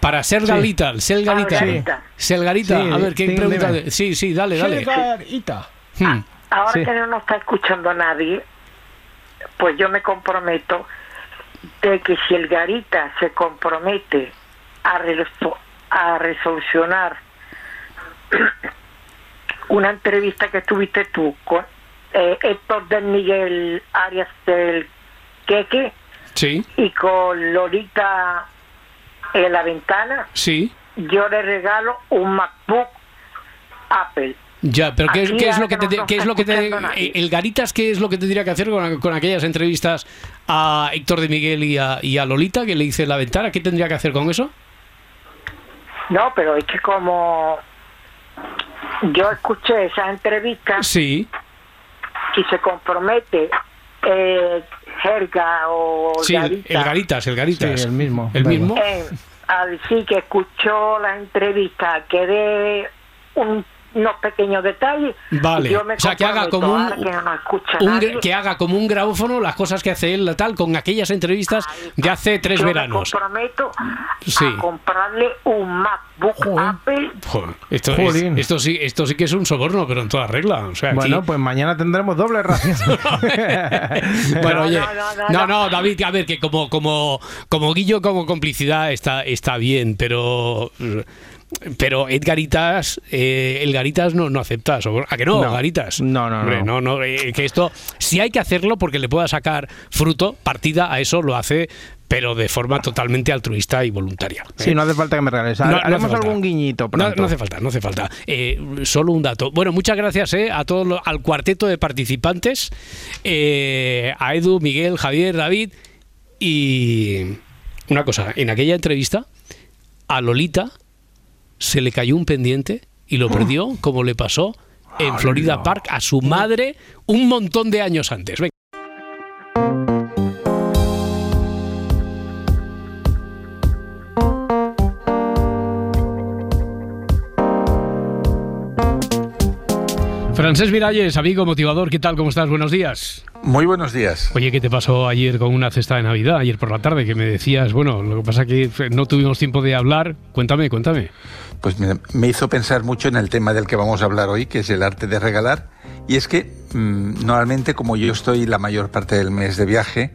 A: Para Selgarita, Selgarita.
H: Selgarita.
A: Selgarita.
B: Sí,
A: a ver, ¿qué pregunta? Sí, sí, dale, dale.
C: Margarita.
A: Hmm.
H: Ahora
B: Sí.
H: que no nos está escuchando nadie, pues yo me comprometo de que si el Garita se compromete a, reso- a resolucionar una entrevista que tuviste tú con eh, Héctor del Miguel Arias del Queque
A: Sí,
H: y con Lolita en la ventana,
A: sí.
H: yo le regalo un MacBook Apple.
A: Ya, pero ¿qué, es-
H: Aquí
A: qué es lo que te, qué es lo que te, el Garitas qué es lo que tendría que hacer con, con aquellas entrevistas a Héctor de Miguel y a, y a Lolita que le hice en la ventana? ¿Qué tendría que hacer con eso?
H: No, pero es que como yo escuché esa entrevista
A: Sí,
H: y se compromete eh, Jerga o
A: sí, el,
H: Garita
A: el Garitas, el Garitas.
B: Sí, el mismo,
A: El mismo.
H: en- a decir que escuchó la entrevista, que dé un unos pequeños detalles.
A: Vale,
H: yo me
A: o sea, que haga como un,
H: que no nos escucha
A: un-
H: nadie,
A: que haga como un grabófono las cosas que hace él tal con aquellas entrevistas de hace tres
H: yo
A: veranos.
H: me comprometo
A: Sí.
H: a comprarle un MacBook Apple
A: Joder, esto, es- esto sí, esto sí que es un soborno, pero en toda regla. O sea, aquí-
B: Bueno, pues mañana tendremos doble ración.
A: Bueno,
H: No,
A: oye,
H: no, no, no,
A: no,
H: no.
A: no, David, a ver, que como, como, como Guillo, como complicidad está, está bien, pero pero Edgaritas, eh, el Garitas no, no acepta, ¿a que no,
B: No.
A: Garitas?
B: No, no,
A: Hombre,
B: no.
A: no, eh, que esto, si hay que hacerlo porque le pueda sacar fruto, partida a eso lo hace, pero de forma totalmente altruista y voluntaria. ¿eh?
B: Sí, no hace falta que me regales.
A: No, no
B: Haremos algún guiñito
A: No,
B: pronto.
A: no hace falta, no hace falta. Eh, solo un dato. Bueno, muchas gracias eh, a todos los- al cuarteto de participantes, eh, a Edu, Miguel, Javier, David y una cosa. En aquella entrevista a Lolita se le cayó un pendiente y lo perdió, como le pasó en Florida Park a su madre un montón de años antes. Venga. Francés Miralles, amigo motivador, ¿qué tal? ¿Cómo estás? Buenos días.
I: Muy buenos días.
A: Oye, ¿qué te pasó ayer con una cesta de Navidad, ayer por la tarde? Que me decías, bueno, lo que pasa que no tuvimos tiempo de hablar. Cuéntame, cuéntame.
I: Pues mira, me hizo pensar mucho en el tema del que vamos a hablar hoy, que es el arte de regalar. Y es que mm, normalmente, como yo estoy la mayor parte del mes de viaje,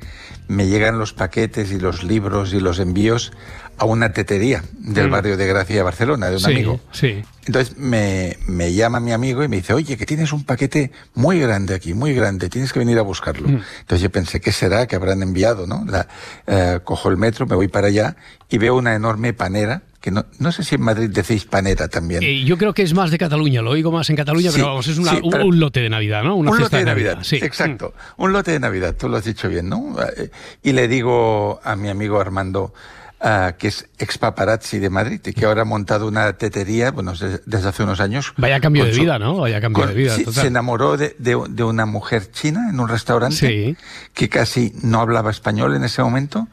I: me llegan los paquetes y los libros y los envíos a una tetería del
A: Mm.
I: barrio de Gracia de Barcelona, de un
A: sí,
I: amigo.
A: Sí.
I: Entonces me, me llama mi amigo y me dice, oye, que tienes un paquete muy grande aquí, muy grande, tienes que venir a buscarlo.
A: Mm.
I: Entonces yo pensé, ¿qué será que habrán enviado? ¿no? La, eh, cojo el metro, me voy para allá y veo una enorme panera, que no, no sé si en Madrid decís panera también.
A: Eh, yo creo que es más de Cataluña, lo oigo más en Cataluña,
I: Sí,
A: pero vamos, es una-
I: sí,
A: un,
I: pero-
A: un lote de Navidad, ¿no? Una
I: un lote de Navidad,
A: Sí.
I: exacto. Un lote de Navidad, tú lo has dicho bien, ¿no? Eh, Y le digo a mi amigo Armando, ah, que es ex paparazzi de Madrid y que ahora ha montado una tetería, bueno, des- desde hace unos años.
A: Vaya cambio de
I: su-
A: vida, ¿no? Vaya cambio
I: con-
A: de vida,
I: sí,
A: total.
I: se enamoró de, de- de una mujer china en un restaurante
A: Sí.
I: que casi no hablaba español en ese momento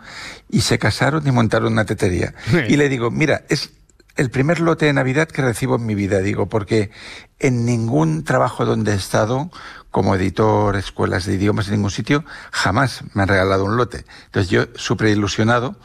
I: y se casaron y montaron una tetería.
A: Sí.
I: Y le digo, mira, es el primer lote de Navidad que recibo en mi vida, digo, porque en ningún trabajo donde he estado, como editor, escuelas de idiomas, en ningún sitio, jamás me han regalado un lote. Entonces yo, súper ilusionado,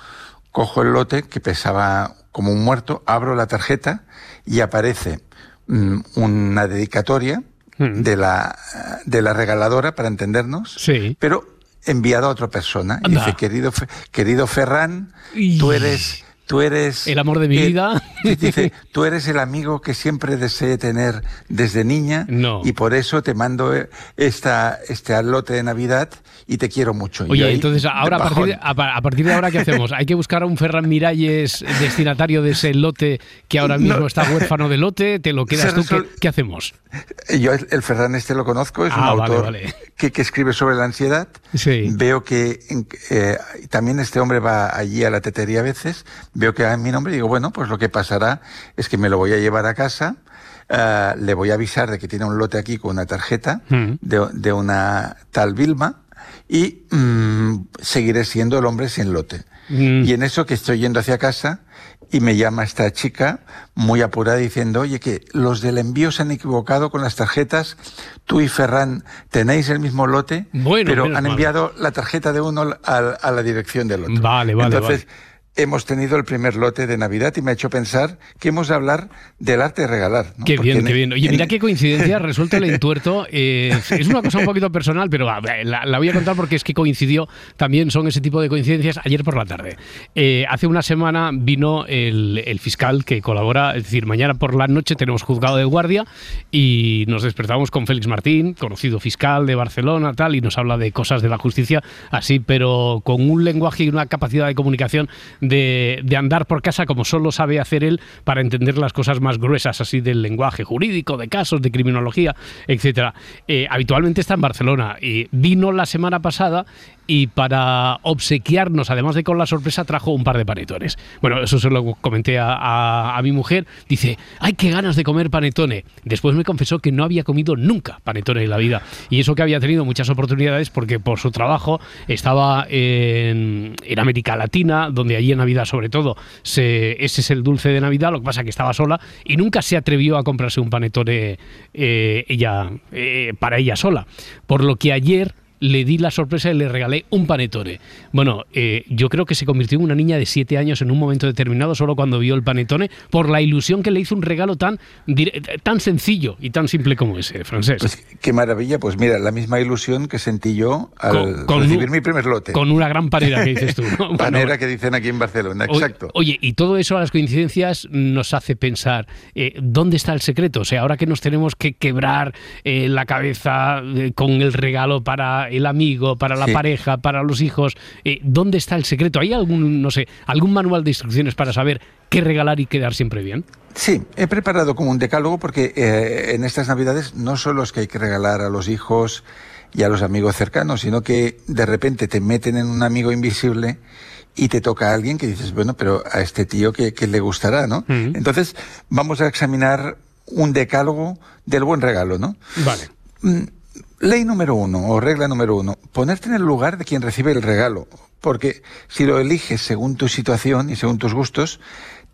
I: cojo el lote que pesaba como un muerto, abro la tarjeta y aparece mm, una dedicatoria
A: Mm.
I: de la, de la regaladora, para entendernos,
A: Sí.
I: pero enviada a otra persona. Y dice, querido, querido Ferran,
A: Y-
I: tú eres... Tú eres
A: El amor de mi vida.
I: Dice, tú eres el amigo que siempre deseé tener desde niña
A: No.
I: y por eso te mando esta, este lote de Navidad y te quiero mucho.
A: Oye,
I: ahí,
A: entonces ahora a partir, de,
I: bajón.
A: a, pa- a partir de ahora, ¿qué hacemos? ¿Hay que buscar a un Ferran Miralles destinatario de ese lote que ahora mismo
I: No.
A: está huérfano de lote? ¿Te lo quedas tú? ¿Qué, hacemos?
I: Yo el, el Ferran este lo conozco, es un
A: Ah, vale,
I: autor
A: vale.
I: Que, que escribe sobre la ansiedad.
A: Sí.
I: Veo que eh, también este hombre va allí a la tetería a veces, veo que en mi nombre y digo, bueno, pues lo que pasará es que me lo voy a llevar a casa, eh, le voy a avisar de que tiene un lote aquí con una tarjeta
A: Mm.
I: de, de una tal Vilma y mm, seguiré siendo el hombre sin lote.
A: Mm.
I: Y en eso que estoy yendo hacia casa y me llama esta chica muy apurada diciendo, oye, que los del envío se han equivocado con las tarjetas, tú y Ferran tenéis el mismo lote,
A: Bueno,
I: pero han
A: mal.
I: enviado la tarjeta de uno a, a la dirección del otro.
A: Vale, vale,
I: Entonces,
A: vale.
I: Hemos tenido el primer lote de Navidad y me ha hecho pensar que hemos de hablar del arte de regalar. ¿no?
A: Qué
I: Porque
A: bien,
I: en-
A: qué bien. Oye,
I: en-
A: mira qué coincidencia, resuelto el entuerto. eh, es una cosa un poquito personal, pero va, la, la voy a contar porque es que coincidió, también son ese tipo de coincidencias, ayer por la tarde. Eh, hace una semana vino el, el fiscal que colabora, es decir, mañana por la noche tenemos juzgado de guardia y nos despertamos con Félix Martín, conocido fiscal de Barcelona, tal, y nos habla de cosas de la justicia, así, pero con un lenguaje y una capacidad de comunicación de, de andar por casa como solo sabe hacer él para entender las cosas más gruesas así del lenguaje jurídico, de casos, de criminología, etcétera. Eh, habitualmente está en Barcelona y vino la semana pasada y para obsequiarnos, además de con la sorpresa, trajo un par de panetones. Bueno, eso se lo comenté a, a- mi mujer. Dice, ¡ay, qué ganas de comer panetone! Después me confesó que no había comido nunca panetone en la vida. Y eso que había tenido muchas oportunidades porque por su trabajo estaba en, en América Latina, donde allí en Navidad sobre todo se, ese es el dulce de Navidad, lo que pasa que estaba sola y nunca se atrevió a comprarse un panetone eh, ella, eh, para ella sola. Por lo que ayer le di la sorpresa y le regalé un panetone. Bueno, eh, yo creo que se convirtió en una niña de 7 años en un momento determinado solo cuando vio el panetone por la ilusión que le hizo un regalo tan, tan sencillo y tan simple como ese, francés.
I: Pues qué maravilla, pues mira, la misma ilusión que sentí yo al
A: Con- con
I: recibir
A: un-
I: mi primer lote.
A: Con una gran panera que dices tú. ¿no? Bueno,
I: Panera que dicen aquí en Barcelona, exacto.
A: Oye, y todo eso a las coincidencias nos hace pensar, eh, ¿dónde está el secreto? O sea, ahora que nos tenemos que quebrar eh, la cabeza con el regalo para el amigo, para la
I: Sí.
A: pareja, para los hijos, eh, ¿dónde está el secreto? ¿Hay algún, no sé, algún manual de instrucciones para saber qué regalar y quedar siempre bien?
I: Sí, he preparado como un decálogo porque eh, en estas Navidades no solo es que hay que regalar a los hijos y a los amigos cercanos, sino que de repente te meten en un amigo invisible y te toca a alguien que dices, bueno, pero a este tío que, le gustará, ¿no? Entonces vamos a examinar un decálogo del buen regalo, ¿no?
A: Vale.
I: Mm, Ley número uno, o regla número uno, ponerte en el lugar de quien recibe el regalo. Porque si lo eliges según tu situación y según tus gustos,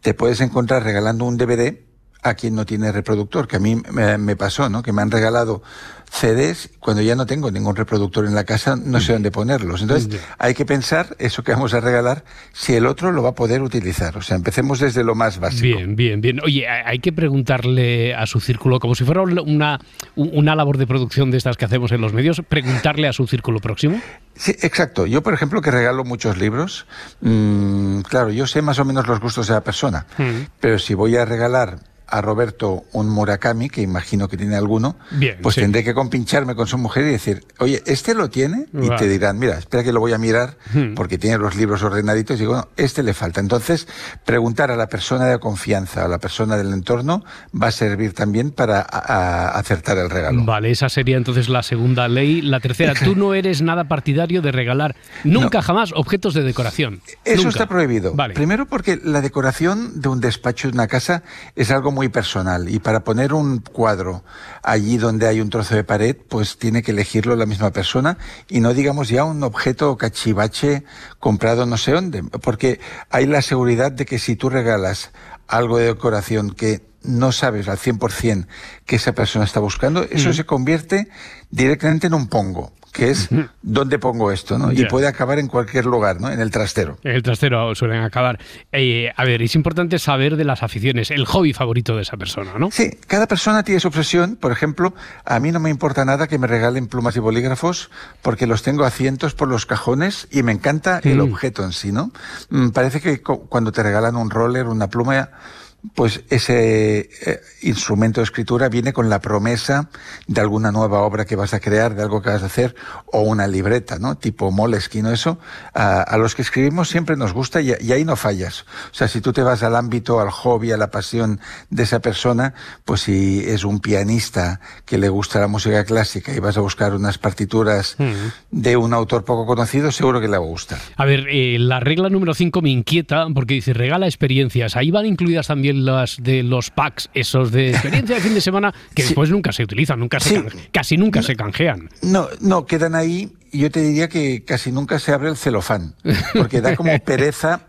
I: te puedes encontrar regalando un DVD a quien no tiene reproductor, que a mí me, pasó, ¿no? Que me han regalado CDs cuando ya no tengo ningún reproductor en la casa, no sé dónde ponerlos. Entonces, hay que pensar eso que vamos a regalar, si el otro lo va a poder utilizar. O sea, empecemos desde lo más básico.
A: Bien, bien, bien. Oye, hay que preguntarle a su círculo, como si fuera una, una labor de producción de estas que hacemos en los medios, preguntarle a su círculo próximo.
I: Sí, exacto. Yo, por ejemplo, que regalo muchos libros, mm, claro, yo sé más o menos los gustos de la persona, pero si voy a regalar a Roberto un Murakami, que imagino que tiene alguno,
A: Bien,
I: pues
A: sí.
I: tendré que compincharme con su mujer y decir, oye, ¿este lo tiene? Y te dirán, mira, espera que lo voy a mirar,
A: Hmm.
I: porque tiene los libros ordenaditos, y digo, no, este le falta. Entonces, preguntar a la persona de confianza, a la persona del entorno, va a servir también para a- a- acertar el regalo.
A: Vale, esa sería entonces la segunda ley. La tercera, tú no eres nada partidario de regalar nunca jamás objetos de decoración.
I: Eso
A: Nunca.
I: está prohibido.
A: Vale.
I: Primero porque la decoración de un despacho de una casa es algo muy personal. Y para poner un cuadro allí donde hay un trozo de pared, pues tiene que elegirlo la misma persona y no digamos ya un objeto cachivache comprado no sé dónde, porque hay la seguridad de que si tú regalas algo de decoración que no sabes al 100% que esa persona está buscando, eso se convierte directamente en un pongo, que es dónde pongo esto, ¿no? Y puede acabar en cualquier lugar, ¿no? En el trastero.
A: En el trastero suelen acabar. Eh, a ver, es importante saber de las aficiones, el hobby favorito de esa persona, ¿no?
I: Sí, cada persona tiene su obsesión. Por ejemplo, a mí no me importa nada que me regalen plumas y bolígrafos porque los tengo a cientos por los cajones y me encanta el
A: Mm.
I: objeto en sí, ¿no? Mm, Parece que cuando te regalan un roller, una pluma, pues ese eh, instrumento de escritura viene con la promesa de alguna nueva obra que vas a crear, de algo que vas a hacer, o una libreta, ¿no? Tipo Moleskine o eso. A, a los que escribimos siempre nos gusta y, y ahí no fallas. O sea, si tú te vas al ámbito, al hobby, a la pasión de esa persona, pues si es un pianista que le gusta la música clásica y vas a buscar unas partituras de un autor poco conocido, seguro que le va a gustar.
A: A ver, eh, la regla número 5 me inquieta porque dice regala experiencias. Ahí van incluidas también las de los packs, esos de experiencia de fin de semana, que después nunca se utilizan, nunca se
I: Sí.
A: can- casi nunca se canjean.
I: No, no, quedan ahí y yo te diría que casi nunca se abre el celofán, porque da como pereza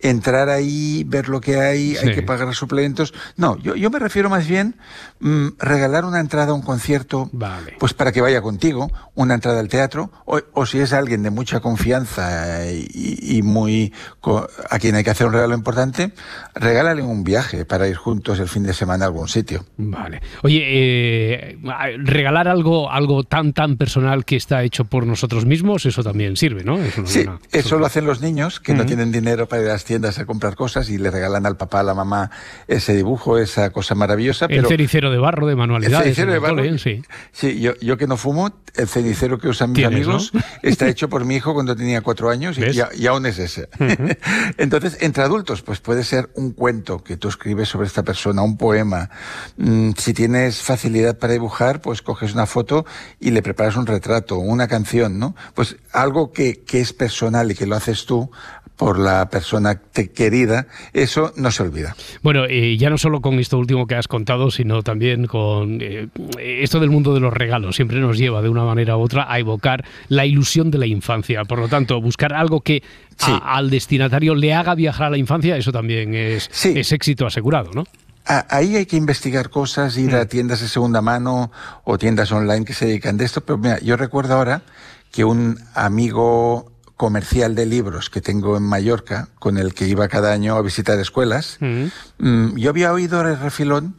I: entrar ahí, ver lo que hay,
A: Sí.
I: hay que pagar suplementos. No, yo, yo me refiero más bien mm, regalar una entrada a un concierto, pues para que vaya contigo, una entrada al teatro, o, o si es alguien de mucha confianza y, y muy co- a quien hay que hacer un regalo importante, regálale un viaje para ir juntos el fin de semana a algún sitio.
A: Vale. Oye, eh, regalar algo, algo tan tan personal que está hecho por nosotros mismos, eso también sirve, ¿no? Es una
I: Sí, eso lo hacen los niños que no tienen dinero para ir a las tiendas a comprar cosas y le regalan al papá, a la mamá ese dibujo, esa cosa maravillosa.
A: El cenicero de barro de
I: el
A: manualidades.
I: cenicero
A: en
I: de
A: el
I: barro,
A: sí.
I: sí, yo, yo que no fumo, el cenicero que usan mis amigos
A: ¿no?
I: está hecho por mi hijo cuando tenía cuatro años y, y aún es ese. Entonces, entre adultos, pues puede ser un cuento que tú escribes sobre esta persona, un poema. Mm, si tienes facilidad para dibujar, pues coges una foto y le preparas un retrato, una canción, ¿no? Pues algo que, que es personal y que lo haces tú por la persona te- querida, eso no se olvida.
A: Bueno, eh, ya no solo con esto último que has contado, sino también con eh, esto del mundo de los regalos. Siempre nos lleva de una manera u otra a evocar la ilusión de la infancia. Por lo tanto, buscar algo que a- al destinatario le haga viajar a la infancia, eso también es, es éxito asegurado, ¿no?
I: Ahí hay que investigar cosas, ir a tiendas de segunda mano o tiendas online que se dedican de esto. Pero mira, yo recuerdo ahora que un amigo comercial de libros que tengo en Mallorca, con el que iba cada año a visitar escuelas, mm, yo había oído el refilón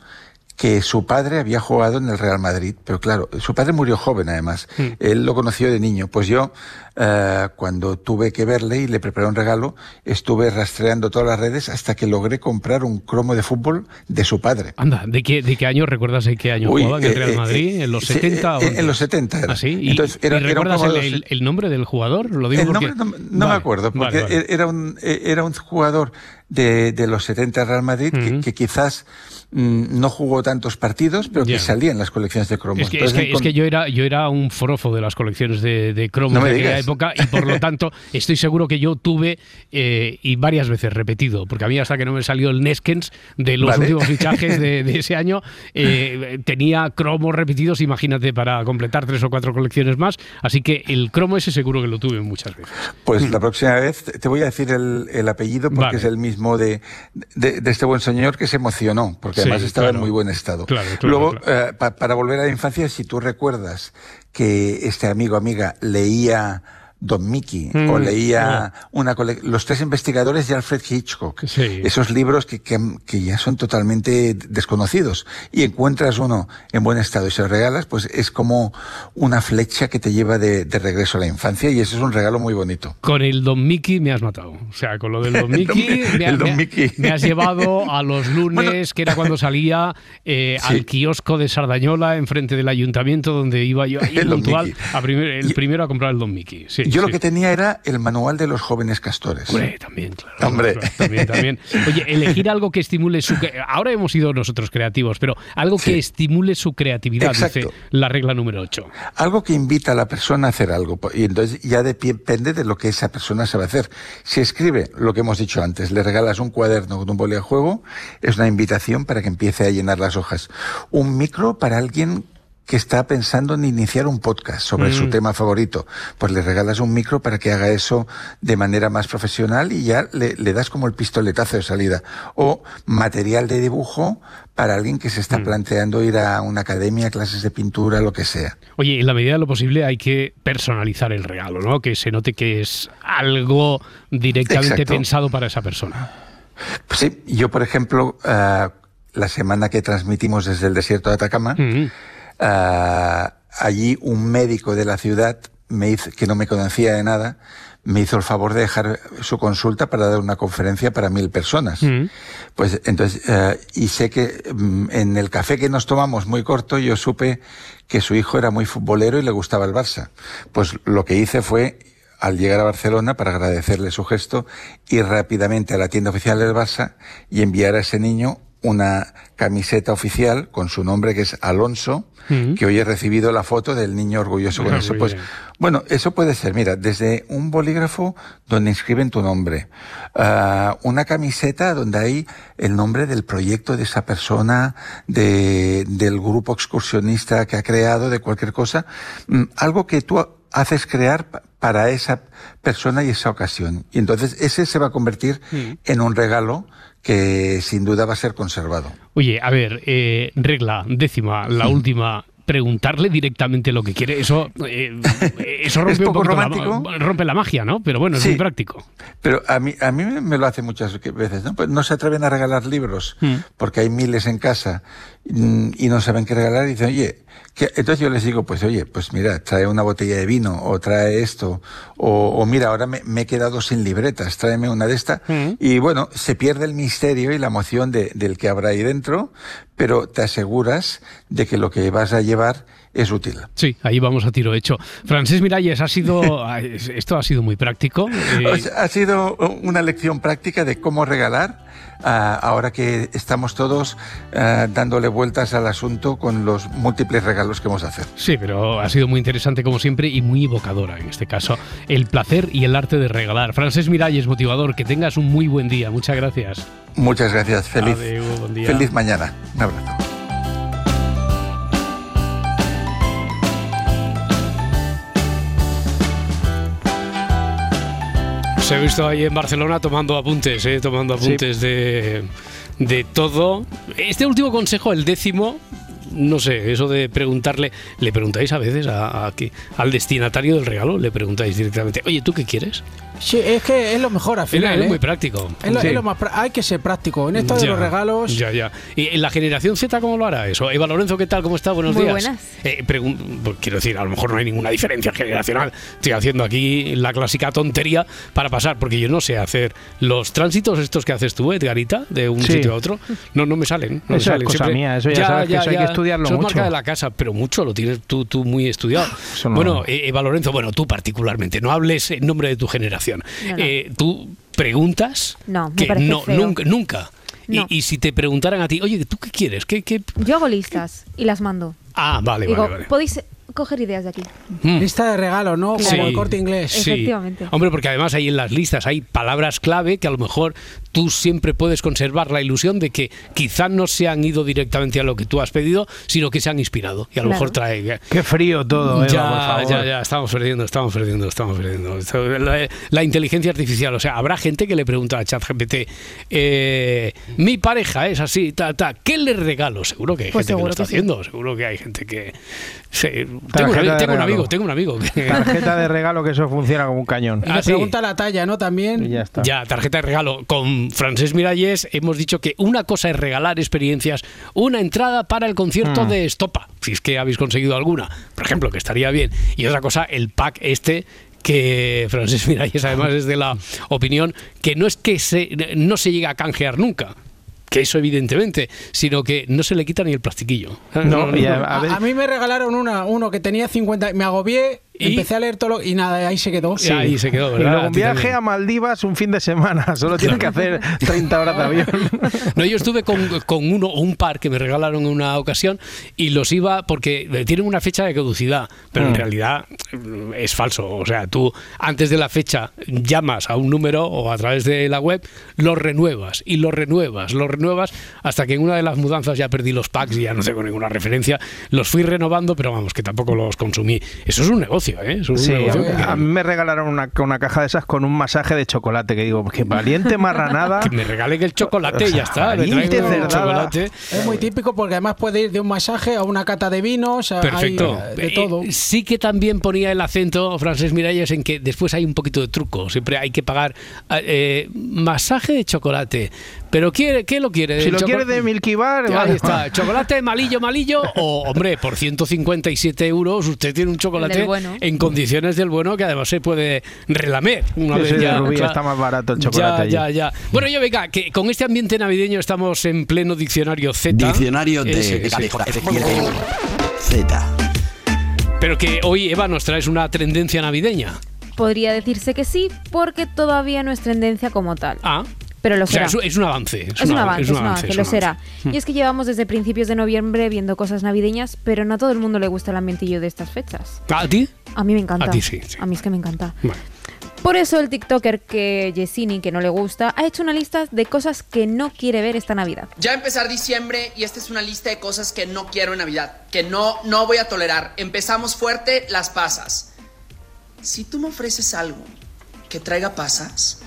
I: que su padre había jugado en el Real Madrid, pero claro, su padre murió joven además, él lo conoció de niño, pues yo eh, cuando tuve que verle y le preparé un regalo, estuve rastreando todas las redes hasta que logré comprar un cromo de fútbol de su padre.
A: Anda, ¿de qué, de qué año recuerdas en qué año
I: Uy,
A: jugaba en el Real
I: eh,
A: Madrid?
I: eh,
A: ¿En los
I: sí,
A: 70? o
I: eh, en los 70 era.
A: ¿Ah, sí? ¿Y,
I: Entonces, era-
A: y
I: era un
A: recuerdas el, nombre del jugador? Lo digo
I: el
A: porque...
I: nombre no, no me acuerdo, porque
A: vale, vale.
I: Era, un, eh, era un jugador de, de los 70 Real Madrid que, que quizás mm, no jugó tantos partidos, pero que salía en las colecciones de cromos.
A: Es que, es que- es que yo era yo era un forofo de las colecciones de, de cromos
I: No
A: de aquella
I: digas.
A: Época y por lo tanto estoy seguro que yo tuve eh, y varias veces repetido porque a mí hasta que no me salió el Neskens de los
I: Vale.
A: últimos fichajes de, de ese año eh, tenía cromos repetidos imagínate para completar tres o cuatro colecciones más así que el cromo ese seguro que lo tuve muchas veces
I: Pues la próxima vez te voy a decir el, el apellido porque
A: Vale.
I: es el mismo de, de, de este buen señor que se emocionó, porque
A: Sí,
I: además estaba
A: claro.
I: en muy buen estado.
A: Claro, claro,
I: Luego, eh, pa- para volver a la infancia, si tú recuerdas que este amigo amiga leía Don Mickey
A: Mm,
I: o leía una cole- Los tres investigadores de Alfred Hitchcock, esos libros que, que, que ya son totalmente desconocidos, y encuentras uno en buen estado y se lo regalas, pues es como una flecha que te lleva de, de regreso a la infancia y eso es un regalo muy bonito.
A: con el Don Mickey me has matado. O sea, con lo del Don Mickey,
I: Mi-
A: me, ha-
I: el Don
A: me ha-
I: Mickey.
A: me has llevado a los lunes, que era cuando salía eh,
I: Sí.
A: al kiosco de Sardañola, enfrente del ayuntamiento, donde iba yo ahí puntual, a primer- el primero a comprar el Don Mickey. Sí,
I: Yo lo que tenía era el manual de los jóvenes castores.
A: Hombre, también, claro.
I: Hombre.
A: claro, también, también. Oye, elegir algo que estimule su... Ahora hemos sido nosotros creativos, pero algo que estimule su creatividad,
I: Exacto.
A: dice la regla número 8.
I: Algo que invita a la persona a hacer algo. Y entonces ya depende de lo que esa persona sabe hacer. Si escribe lo que hemos dicho antes, le regalas un cuaderno con un boli a juego, es una invitación para que empiece a llenar las hojas. Un micro para alguien que está pensando en iniciar un podcast sobre
A: Mm.
I: su tema favorito, pues le regalas un micro para que haga eso de manera más profesional y ya le, le das como el pistoletazo de salida. O material de dibujo para alguien que se
A: Mm.
I: está planteando ir a una academia, clases de pintura, lo que sea.
A: Oye, en la medida de lo posible hay que personalizar el regalo, ¿no? Que se note que es algo directamente
I: Exacto.
A: pensado para esa persona.
I: Pues sí, yo por ejemplo, ah, la semana que transmitimos desde el desierto de Atacama, ah, allí un médico de la ciudad me hizo, que no me conocía de nada, me hizo el favor de dejar su consulta para dar una conferencia para mil personas. Pues entonces, eh, y sé que mm, en el café que nos tomamos muy corto, yo supe que su hijo era muy futbolero y le gustaba el Barça. Pues lo que hice fue, al llegar a Barcelona, para agradecerle su gesto, ir rápidamente a la tienda oficial del Barça y enviar a ese niño una camiseta oficial con su nombre que es Alonso, que hoy he recibido la foto del niño orgulloso con
A: Ah,
I: eso. Pues
A: bien.
I: bueno, eso puede ser, mira, desde un bolígrafo donde inscriben tu nombre, ah, una camiseta donde hay el nombre del proyecto de esa persona, de, del grupo excursionista que ha creado, de cualquier cosa, mm, algo que tú haces crear pa- para esa persona y esa ocasión. Y entonces ese se va a convertir en un regalo que sin duda va a ser conservado.
A: Oye, a ver, eh, regla décima, la última. preguntarle directamente lo que quiere. Eso, eh, eso rompe un
I: poco
A: poquito la-
I: romántico?
A: rompe la magia, ¿no? Pero bueno, es
I: Sí.
A: muy práctico.
I: Pero a mí, a mí me lo hace muchas veces, ¿no? Pues no se atreven a regalar libros
A: Mm.
I: porque hay miles en casa y no saben qué regalar y dicen, oye, ¿qué? entonces yo les digo, pues oye, pues mira, trae una botella de vino o trae esto o, o mira, ahora me, me he quedado sin libretas, tráeme una de estas y bueno, se pierde el misterio y la emoción de- del que habrá ahí dentro, pero te aseguras de que lo que vas a llevar es útil.
A: Sí, ahí vamos a tiro hecho. Francés Miralles, ha sido, ah, es- esto ha sido muy práctico. eh,
I: ha sido una lección práctica de cómo regalar ah, ahora que estamos todos ah, dándole vueltas al asunto con los múltiples regalos que vamos a hacer.
A: Sí, pero ha sido muy interesante como siempre y muy evocadora en este caso. El placer y el arte de regalar. Francés Miralles, motivador, que tengas un muy buen día. Muchas gracias.
I: Muchas gracias, feliz,
A: Adeu, buen día.
I: feliz mañana. Un abrazo.
A: Se ha visto ahí en Barcelona tomando apuntes, ¿eh? tomando apuntes de, de todo. Este último consejo, el décimo, no sé, eso de preguntarle, le preguntáis a veces a, a al destinatario del regalo, le preguntáis directamente, oye, ¿tú qué quieres?
C: Sí, es que es lo mejor al final.
A: es
C: ¿eh?
A: muy práctico.
C: Es lo-
A: Sí.
C: es lo más hay que ser práctico. En esto de
A: Ya,
C: los regalos.
A: Ya, ya. ¿Y en la generación Z cómo lo hará eso? Eva Lorenzo, ¿qué tal? ¿Cómo está? Buenos
J: Muy
A: días.
J: buenas.
A: Eh, pues quiero decir, a lo mejor no hay ninguna diferencia generacional. Estoy haciendo aquí la clásica tontería para pasar, porque yo no sé hacer los tránsitos estos que haces tú, Edgarita, de un
B: Sí.
A: sitio a otro. No, no me salen. No me
B: Eso es
A: salen.
B: cosa
A: Siempre-
B: mía, eso ya sabes que eso hay que estudiarlo
A: eso es
B: mucho.
A: marca de la casa, pero mucho lo tienes tú, tú muy estudiado.
B: no-
A: Bueno, eh, Eva Lorenzo, bueno, tú particularmente, no hables en nombre de tu generación.
J: No, no.
A: Eh, tú preguntas
J: No, me
A: que
J: parece
A: no,
J: feo.
A: nunca, nunca. Y-
J: No.
A: Y, si te preguntaran a ti, oye, ¿tú qué quieres? ¿Qué, qué?
J: Yo hago listas y las mando.
A: Ah, vale,
J: Digo,
A: vale, vale.
J: podéis coger ideas de aquí.
A: Mm.
C: Lista de regalos, ¿no? Como
A: Sí,
C: el corte inglés.
A: sí.
J: Efectivamente.
A: Hombre, porque además ahí en las listas hay palabras clave que a lo mejor tú siempre puedes conservar la ilusión de que quizá no se han ido directamente a lo que tú has pedido, sino que se han inspirado. Y a lo
J: Claro.
A: mejor trae...
B: Qué frío todo, Eva,
A: ya,
B: por favor.
A: ya, ya, estamos perdiendo, estamos perdiendo, estamos perdiendo. La, la inteligencia artificial, o sea, habrá gente que le pregunta a ChatGPT, eh, mi pareja es así, ta, ta, ¿qué le regalo? Seguro que hay
J: Pues
A: gente que lo está
J: que sí.
A: haciendo, seguro que hay gente que... sí, tengo, un, tengo amigo, tengo un amigo.
B: Tarjeta de regalo que eso funciona como un cañón.
C: Y
A: Ah, sí.
C: pregunta la talla, ¿no? También.
B: Y ya está.
A: Ya, tarjeta de regalo. Con Francés Miralles hemos dicho que una cosa es regalar experiencias, una entrada para el concierto
B: Mm.
A: de Estopa, si es que habéis conseguido alguna, por ejemplo, que estaría bien. Y otra cosa, el pack este que Francés Miralles además es de la opinión que no es que se, no se llega a canjear nunca, que eso evidentemente, sino que no se le quita ni el plastiquillo.
B: No, a-
C: a mí me regalaron una, uno que tenía 50. Me agobié,
A: ¿Y?
C: empecé a leer todo lo, y nada, ahí se quedó.
A: Sí. Ahí se quedó,
B: Y
A: ¿verdad?
B: luego
A: A
B: un viaje
A: también.
B: a Maldivas un fin de semana. Solo tienes que hacer 30 horas de avión.
A: No, yo estuve con, con uno o un par que me regalaron en una ocasión y los iba porque tienen una fecha de caducidad, pero en
B: Mm.
A: realidad mm, es falso. O sea, tú antes de la fecha llamas a un número o a través de la web, lo renuevas y lo renuevas, lo renuevas hasta que en una de las mudanzas ya perdí los packs y ya no tengo ninguna referencia. Los fui renovando, pero vamos, que tampoco los consumí. Eso es un negocio, ¿eh? Eso es
B: Sí,
A: un negocio. porque-
B: a mí me regalaron una, una caja de esas con un masaje de chocolate que digo, que valiente marranada.
A: que me regalen el chocolate y ya está.
B: Valiente
A: chocolate.
C: Es muy típico porque además puede ir de un masaje a una cata de vinos, a-
A: Perfecto.
C: hay, eh, de
A: Eh, sí que también ponía el acento Francés Miralles en que después hay un poquito de truco. Siempre hay que pagar eh, masaje de chocolate. Pero quiere, ¿qué lo quiere?
B: Si
A: ¿El
B: lo quieres de Milky Bar,
A: Ahí
B: vale.
A: está, chocolate malillo, malillo, o hombre, por 157 euros usted tiene un chocolate
J: bueno.
A: en condiciones del bueno que además se puede relamer una vez
B: de
A: ya.
B: Rubí
A: claro.
B: está más barato el chocolate
A: Ya,
B: allí.
A: ya, ya. Bueno, yo venga, que con este ambiente navideño estamos en pleno diccionario Z.
K: Diccionario de
A: Ese, ese.
K: Z.
A: Pero que hoy, Eva, nos traes una tendencia navideña.
J: Podría decirse que sí, porque todavía no es tendencia como tal.
A: Ah.
J: Pero lo
A: O sea,
J: será.
A: es, es un avance. Es,
J: un avance, es un avance, lo será. Y es que llevamos desde principios de noviembre viendo cosas navideñas, pero no a todo el mundo le gusta el ambientillo de estas fechas.
A: ¿A ti?
J: A mí me encanta.
A: A ti sí, sí.
J: A mí es que me encanta.
A: Bueno.
J: Por eso el TikToker que Yesini, que no le gusta, ha hecho una lista de cosas que no quiere ver esta Navidad.
L: Ya va a empezar diciembre y esta es una lista de cosas que no quiero en Navidad, que no, no voy a tolerar. Empezamos fuerte, las pasas. Si tú me ofreces algo que traiga pasas,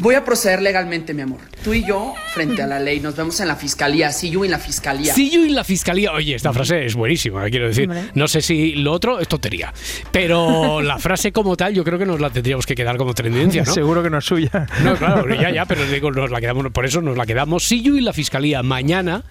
L: Voy a proceder legalmente, mi amor. Tú y yo, frente a la ley, nos vemos en la fiscalía. Sí, yo en la fiscalía.
A: Sí, yo y la fiscalía. Oye, esta frase es buenísima, quiero decir. No sé si lo otro es tontería, pero la frase como tal, yo creo que nos la tendríamos que quedar como tendencia, ¿no?
B: Seguro que no es suya.
A: No, claro, ya, ya, pero digo, nos la quedamos, por eso nos la quedamos. Sí, yo y la fiscalía. Mañana.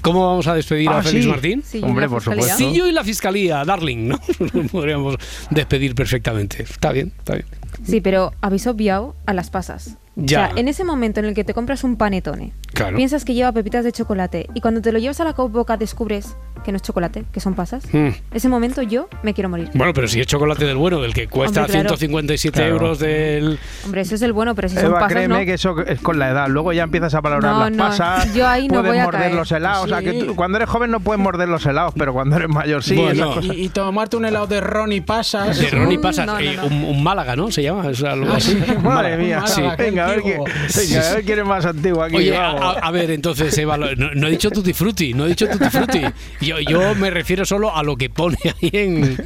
A: ¿Cómo vamos a despedir a
B: Ah,
A: Félix
B: sí.
A: Martín?
B: Sí, yo y Hombre, la por fiscalía. supuesto.
A: Sí, yo y la fiscalía, darling, ¿no? Nos podríamos despedir perfectamente. Está bien, está bien.
J: Sí, pero habéis obviado a las pasas.
A: Ya.
J: O sea, en ese momento en el que te compras un panetone,
A: Claro.
J: piensas que lleva pepitas de chocolate y cuando te lo llevas a la boca descubres que no es chocolate, que son pasas.
A: Mm.
J: Ese momento yo me quiero morir.
A: Bueno, pero si es chocolate del bueno, del que cuesta
J: Hombre, claro.
A: 157
B: Claro.
A: euros del...
J: Hombre, eso es el bueno, pero si son
B: Eva,
J: pasas
B: créeme
J: no.
B: que eso es con la edad. Luego ya empiezas a palabrar
J: No,
B: las
J: no,
B: pasas.
J: yo ahí no
B: puedes
J: voy a
B: morder
J: caer.
B: los helados. O sea, que
C: Sí.
B: tú- cuando eres joven no puedes morder los helados, pero cuando eres mayor sí. esas cosas.
C: y, y tomarte un helado de ron y pasas.
A: De Ronnie Pasas,
C: No, no,
A: eh,
C: no.
A: Un, un Málaga, ¿no? Se llama, es algo
C: Ah,
A: así.
B: Madre mía.
A: Sí.
B: Venga, a ver, quién, venga, a ver quién es más antiguo aquí.
A: Oye, a, ver, entonces, Eva, no he dicho tutti frutti, no he dicho tutti frutti. Yo, yo me refiero solo a lo que pone ahí en.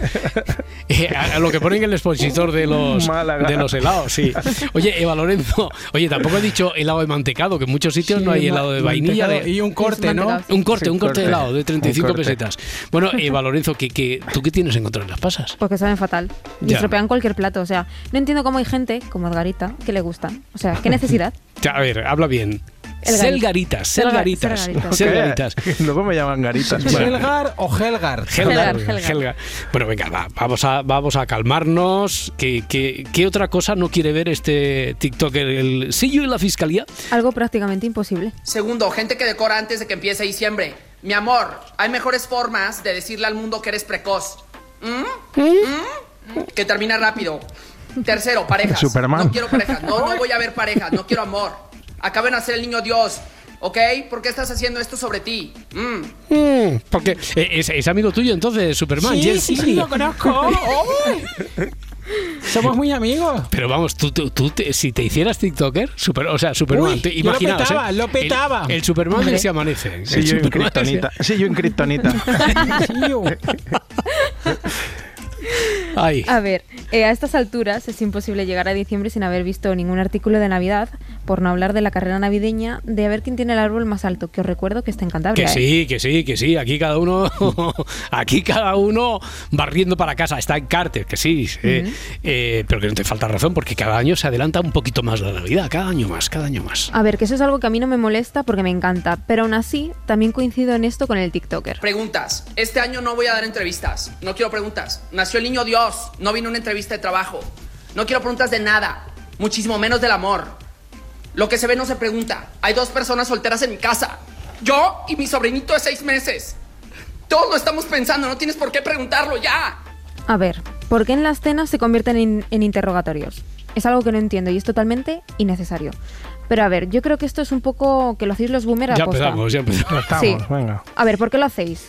A: eh, a, lo que pone en el expositor de los,
B: Málaga.
A: de los helados, sí. Oye, Eva Lorenzo, oye, tampoco he dicho helado de mantecado, que en muchos sitios
C: Sí,
A: no hay helado de vainilla. de-
C: y un corte, ¿no?
A: Un corte,
B: Sí,
A: un corte de
B: corte.
A: helado de 35
B: Un corte.
A: pesetas. Bueno, Eva Lorenzo, que, que, ¿tú qué tienes en contra de las pasas?
J: Porque saben fatal. Y
A: Ya.
J: estropean cualquier plato. O sea, no entiendo cómo hay gente, como Edgarita, que le gustan. O sea, ¿qué necesidad?
A: Ya, A ver, habla bien.
J: El
A: Selgaritas,
J: Selga-
A: selgaritas.
J: selgaritas.
B: Luego me llaman garitas. Bueno.
C: ¿Helgar o Helgar?
A: Helgar,
J: Helgar, Helgar.
A: Helgar. Bueno, venga, va, vamos, a, vamos a calmarnos. ¿Qué, qué, qué otra cosa no quiere ver este TikToker? ¿El sello y la fiscalía?
J: Algo prácticamente imposible.
L: Segundo, gente que decora antes de que empiece diciembre. Mi amor, hay mejores formas de decirle al mundo que eres precoz. ¿Mm? ¿Mm? Que termina rápido. Tercero, parejas.
B: Superman.
L: No quiero parejas. No, no voy a ver parejas. No quiero amor. Acaben de hacer el niño Dios. ¿Ok? ¿Por qué estás haciendo esto sobre ti? Mm.
A: Mm, porque eh, es, es amigo tuyo entonces, Superman.
C: Sí, sí, sí, lo conozco. Somos muy amigos.
A: Pero vamos, tú, tú, tú te- si te hicieras TikToker, super, o sea, Superman,
C: Uy,
A: te,
C: lo petaba,
A: ¿eh?
C: lo petaba.
A: El, el Superman del se amanece.
B: Sí,
A: El
B: yo en kriptonita. Sí, yo en kriptonita.
C: Tío.
A: Ay.
J: A ver, eh, a estas alturas es imposible llegar a diciembre sin haber visto ningún artículo de Navidad, por no hablar de la carrera navideña, de a ver quién tiene el árbol más alto, que os recuerdo que está en Cantabria.
A: Que
J: ¿eh?
A: sí, que sí, que sí. Aquí cada uno, aquí cada uno barriendo para casa. Está en Carter, que sí. eh, eh, pero que no te falta razón, porque cada año se adelanta un poquito más la Navidad. Cada año más, cada año más.
J: A ver, que eso es algo que a mí no me molesta porque me encanta, pero aún así también coincido en esto con el TikToker.
L: Preguntas. Este año no voy a dar entrevistas. No quiero preguntas. Nació el niño Dios. No vino una entrevista de trabajo. No quiero preguntas de nada. Muchísimo menos del amor. Lo que se ve no se pregunta. Hay dos personas solteras en mi casa. Yo y mi sobrinito de seis meses. Todos lo estamos pensando. No tienes por qué preguntarlo ya.
J: A ver, ¿por qué en las cenas se convierten en, en interrogatorios? Es algo que no entiendo y es totalmente innecesario. Pero a ver, yo creo que esto es un poco que lo hacéis los boomers
A: Ya
J: aposta.
A: empezamos, ya empezamos.
B: Estamos,
J: Sí.
B: venga.
J: A ver, ¿por qué lo hacéis?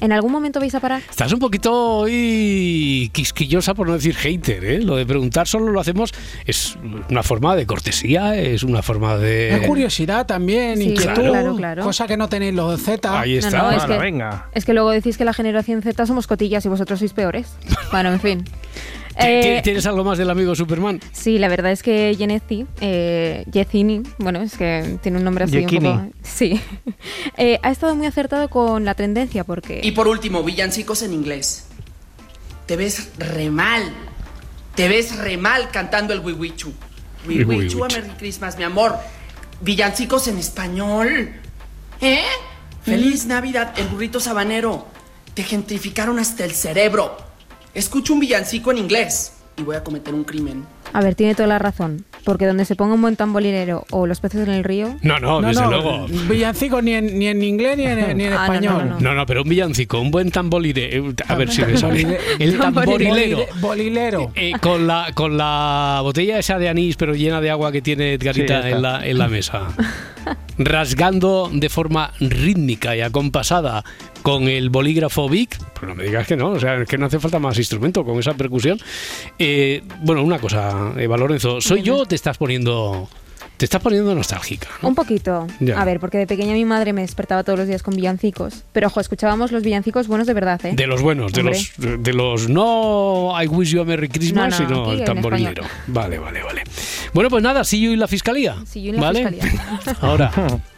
J: ¿En algún momento vais a parar?
A: Estás un poquito hoy quisquillosa por no decir hater, ¿eh? Lo de preguntar solo lo hacemos es una forma de cortesía, es una forma de...
C: Es curiosidad también,
J: Sí,
C: inquietud,
J: claro, claro.
C: cosa que no tenéis los Z.
A: Ahí está.
J: No, no, es
B: Bueno,
J: que-
B: venga.
J: Es que luego decís que la generación Z somos cotillas y vosotros sois peores. Bueno, en fin.
A: ¿Ti- ti-
J: Eh,
A: ¿Tienes algo más del amigo Superman?
J: Sí, la verdad es que Genezi, eh, Yezini, bueno, es que tiene un nombre así
B: Yekini.
J: un poco... Sí. Eh, ha estado muy acertado con la tendencia porque...
L: Y por último, villancicos en inglés. Te ves re mal. Te ves re mal cantando el Wiwichu. Wiwichu a. Merry Christmas, mi amor. Villancicos en español. ¿Eh? Feliz Navidad, el burrito sabanero. Te gentrificaron hasta el cerebro. Escucho un villancico en inglés y voy a cometer un crimen.
J: A ver, tiene toda la razón. Porque donde se ponga un buen tambolinero o los peces en el río...
A: No, no, desde luego.
C: Villancico ni en, ni en inglés ni en, ni en
J: Ah, no, no,
C: español.
J: no, no.
A: No, no, pero un villancico, un buen tambolire. eh, A ver si me sale. El tamborilero.
C: Bolile- Bolilero.
A: Eh, con, la, con la botella esa de anís, pero llena de agua que tiene Edgarita
B: Sí,
A: en, la, en la mesa. Rasgando de forma rítmica y acompasada con el bolígrafo Vic. Pues no me digas que no, o sea, es que no hace falta más instrumento con esa percusión. Eh, bueno, una cosa, Eva Lorenzo, ¿soy yo o te estás poniendo Te estás poniendo nostálgica.
J: Un poquito.
A: Ya.
J: A ver, porque de pequeña mi madre me despertaba todos los días con villancicos. Pero ojo, escuchábamos los villancicos buenos de verdad, ¿eh?
A: De los buenos, de los, de los no I wish you a Merry Christmas,
J: No, no,
A: sino
J: aquí
A: el tamborilero. Vale, vale, vale. Bueno, pues nada, sí yo y la fiscalía.
J: Sí, yo y la
A: ¿vale?
J: fiscalía.
A: Ahora.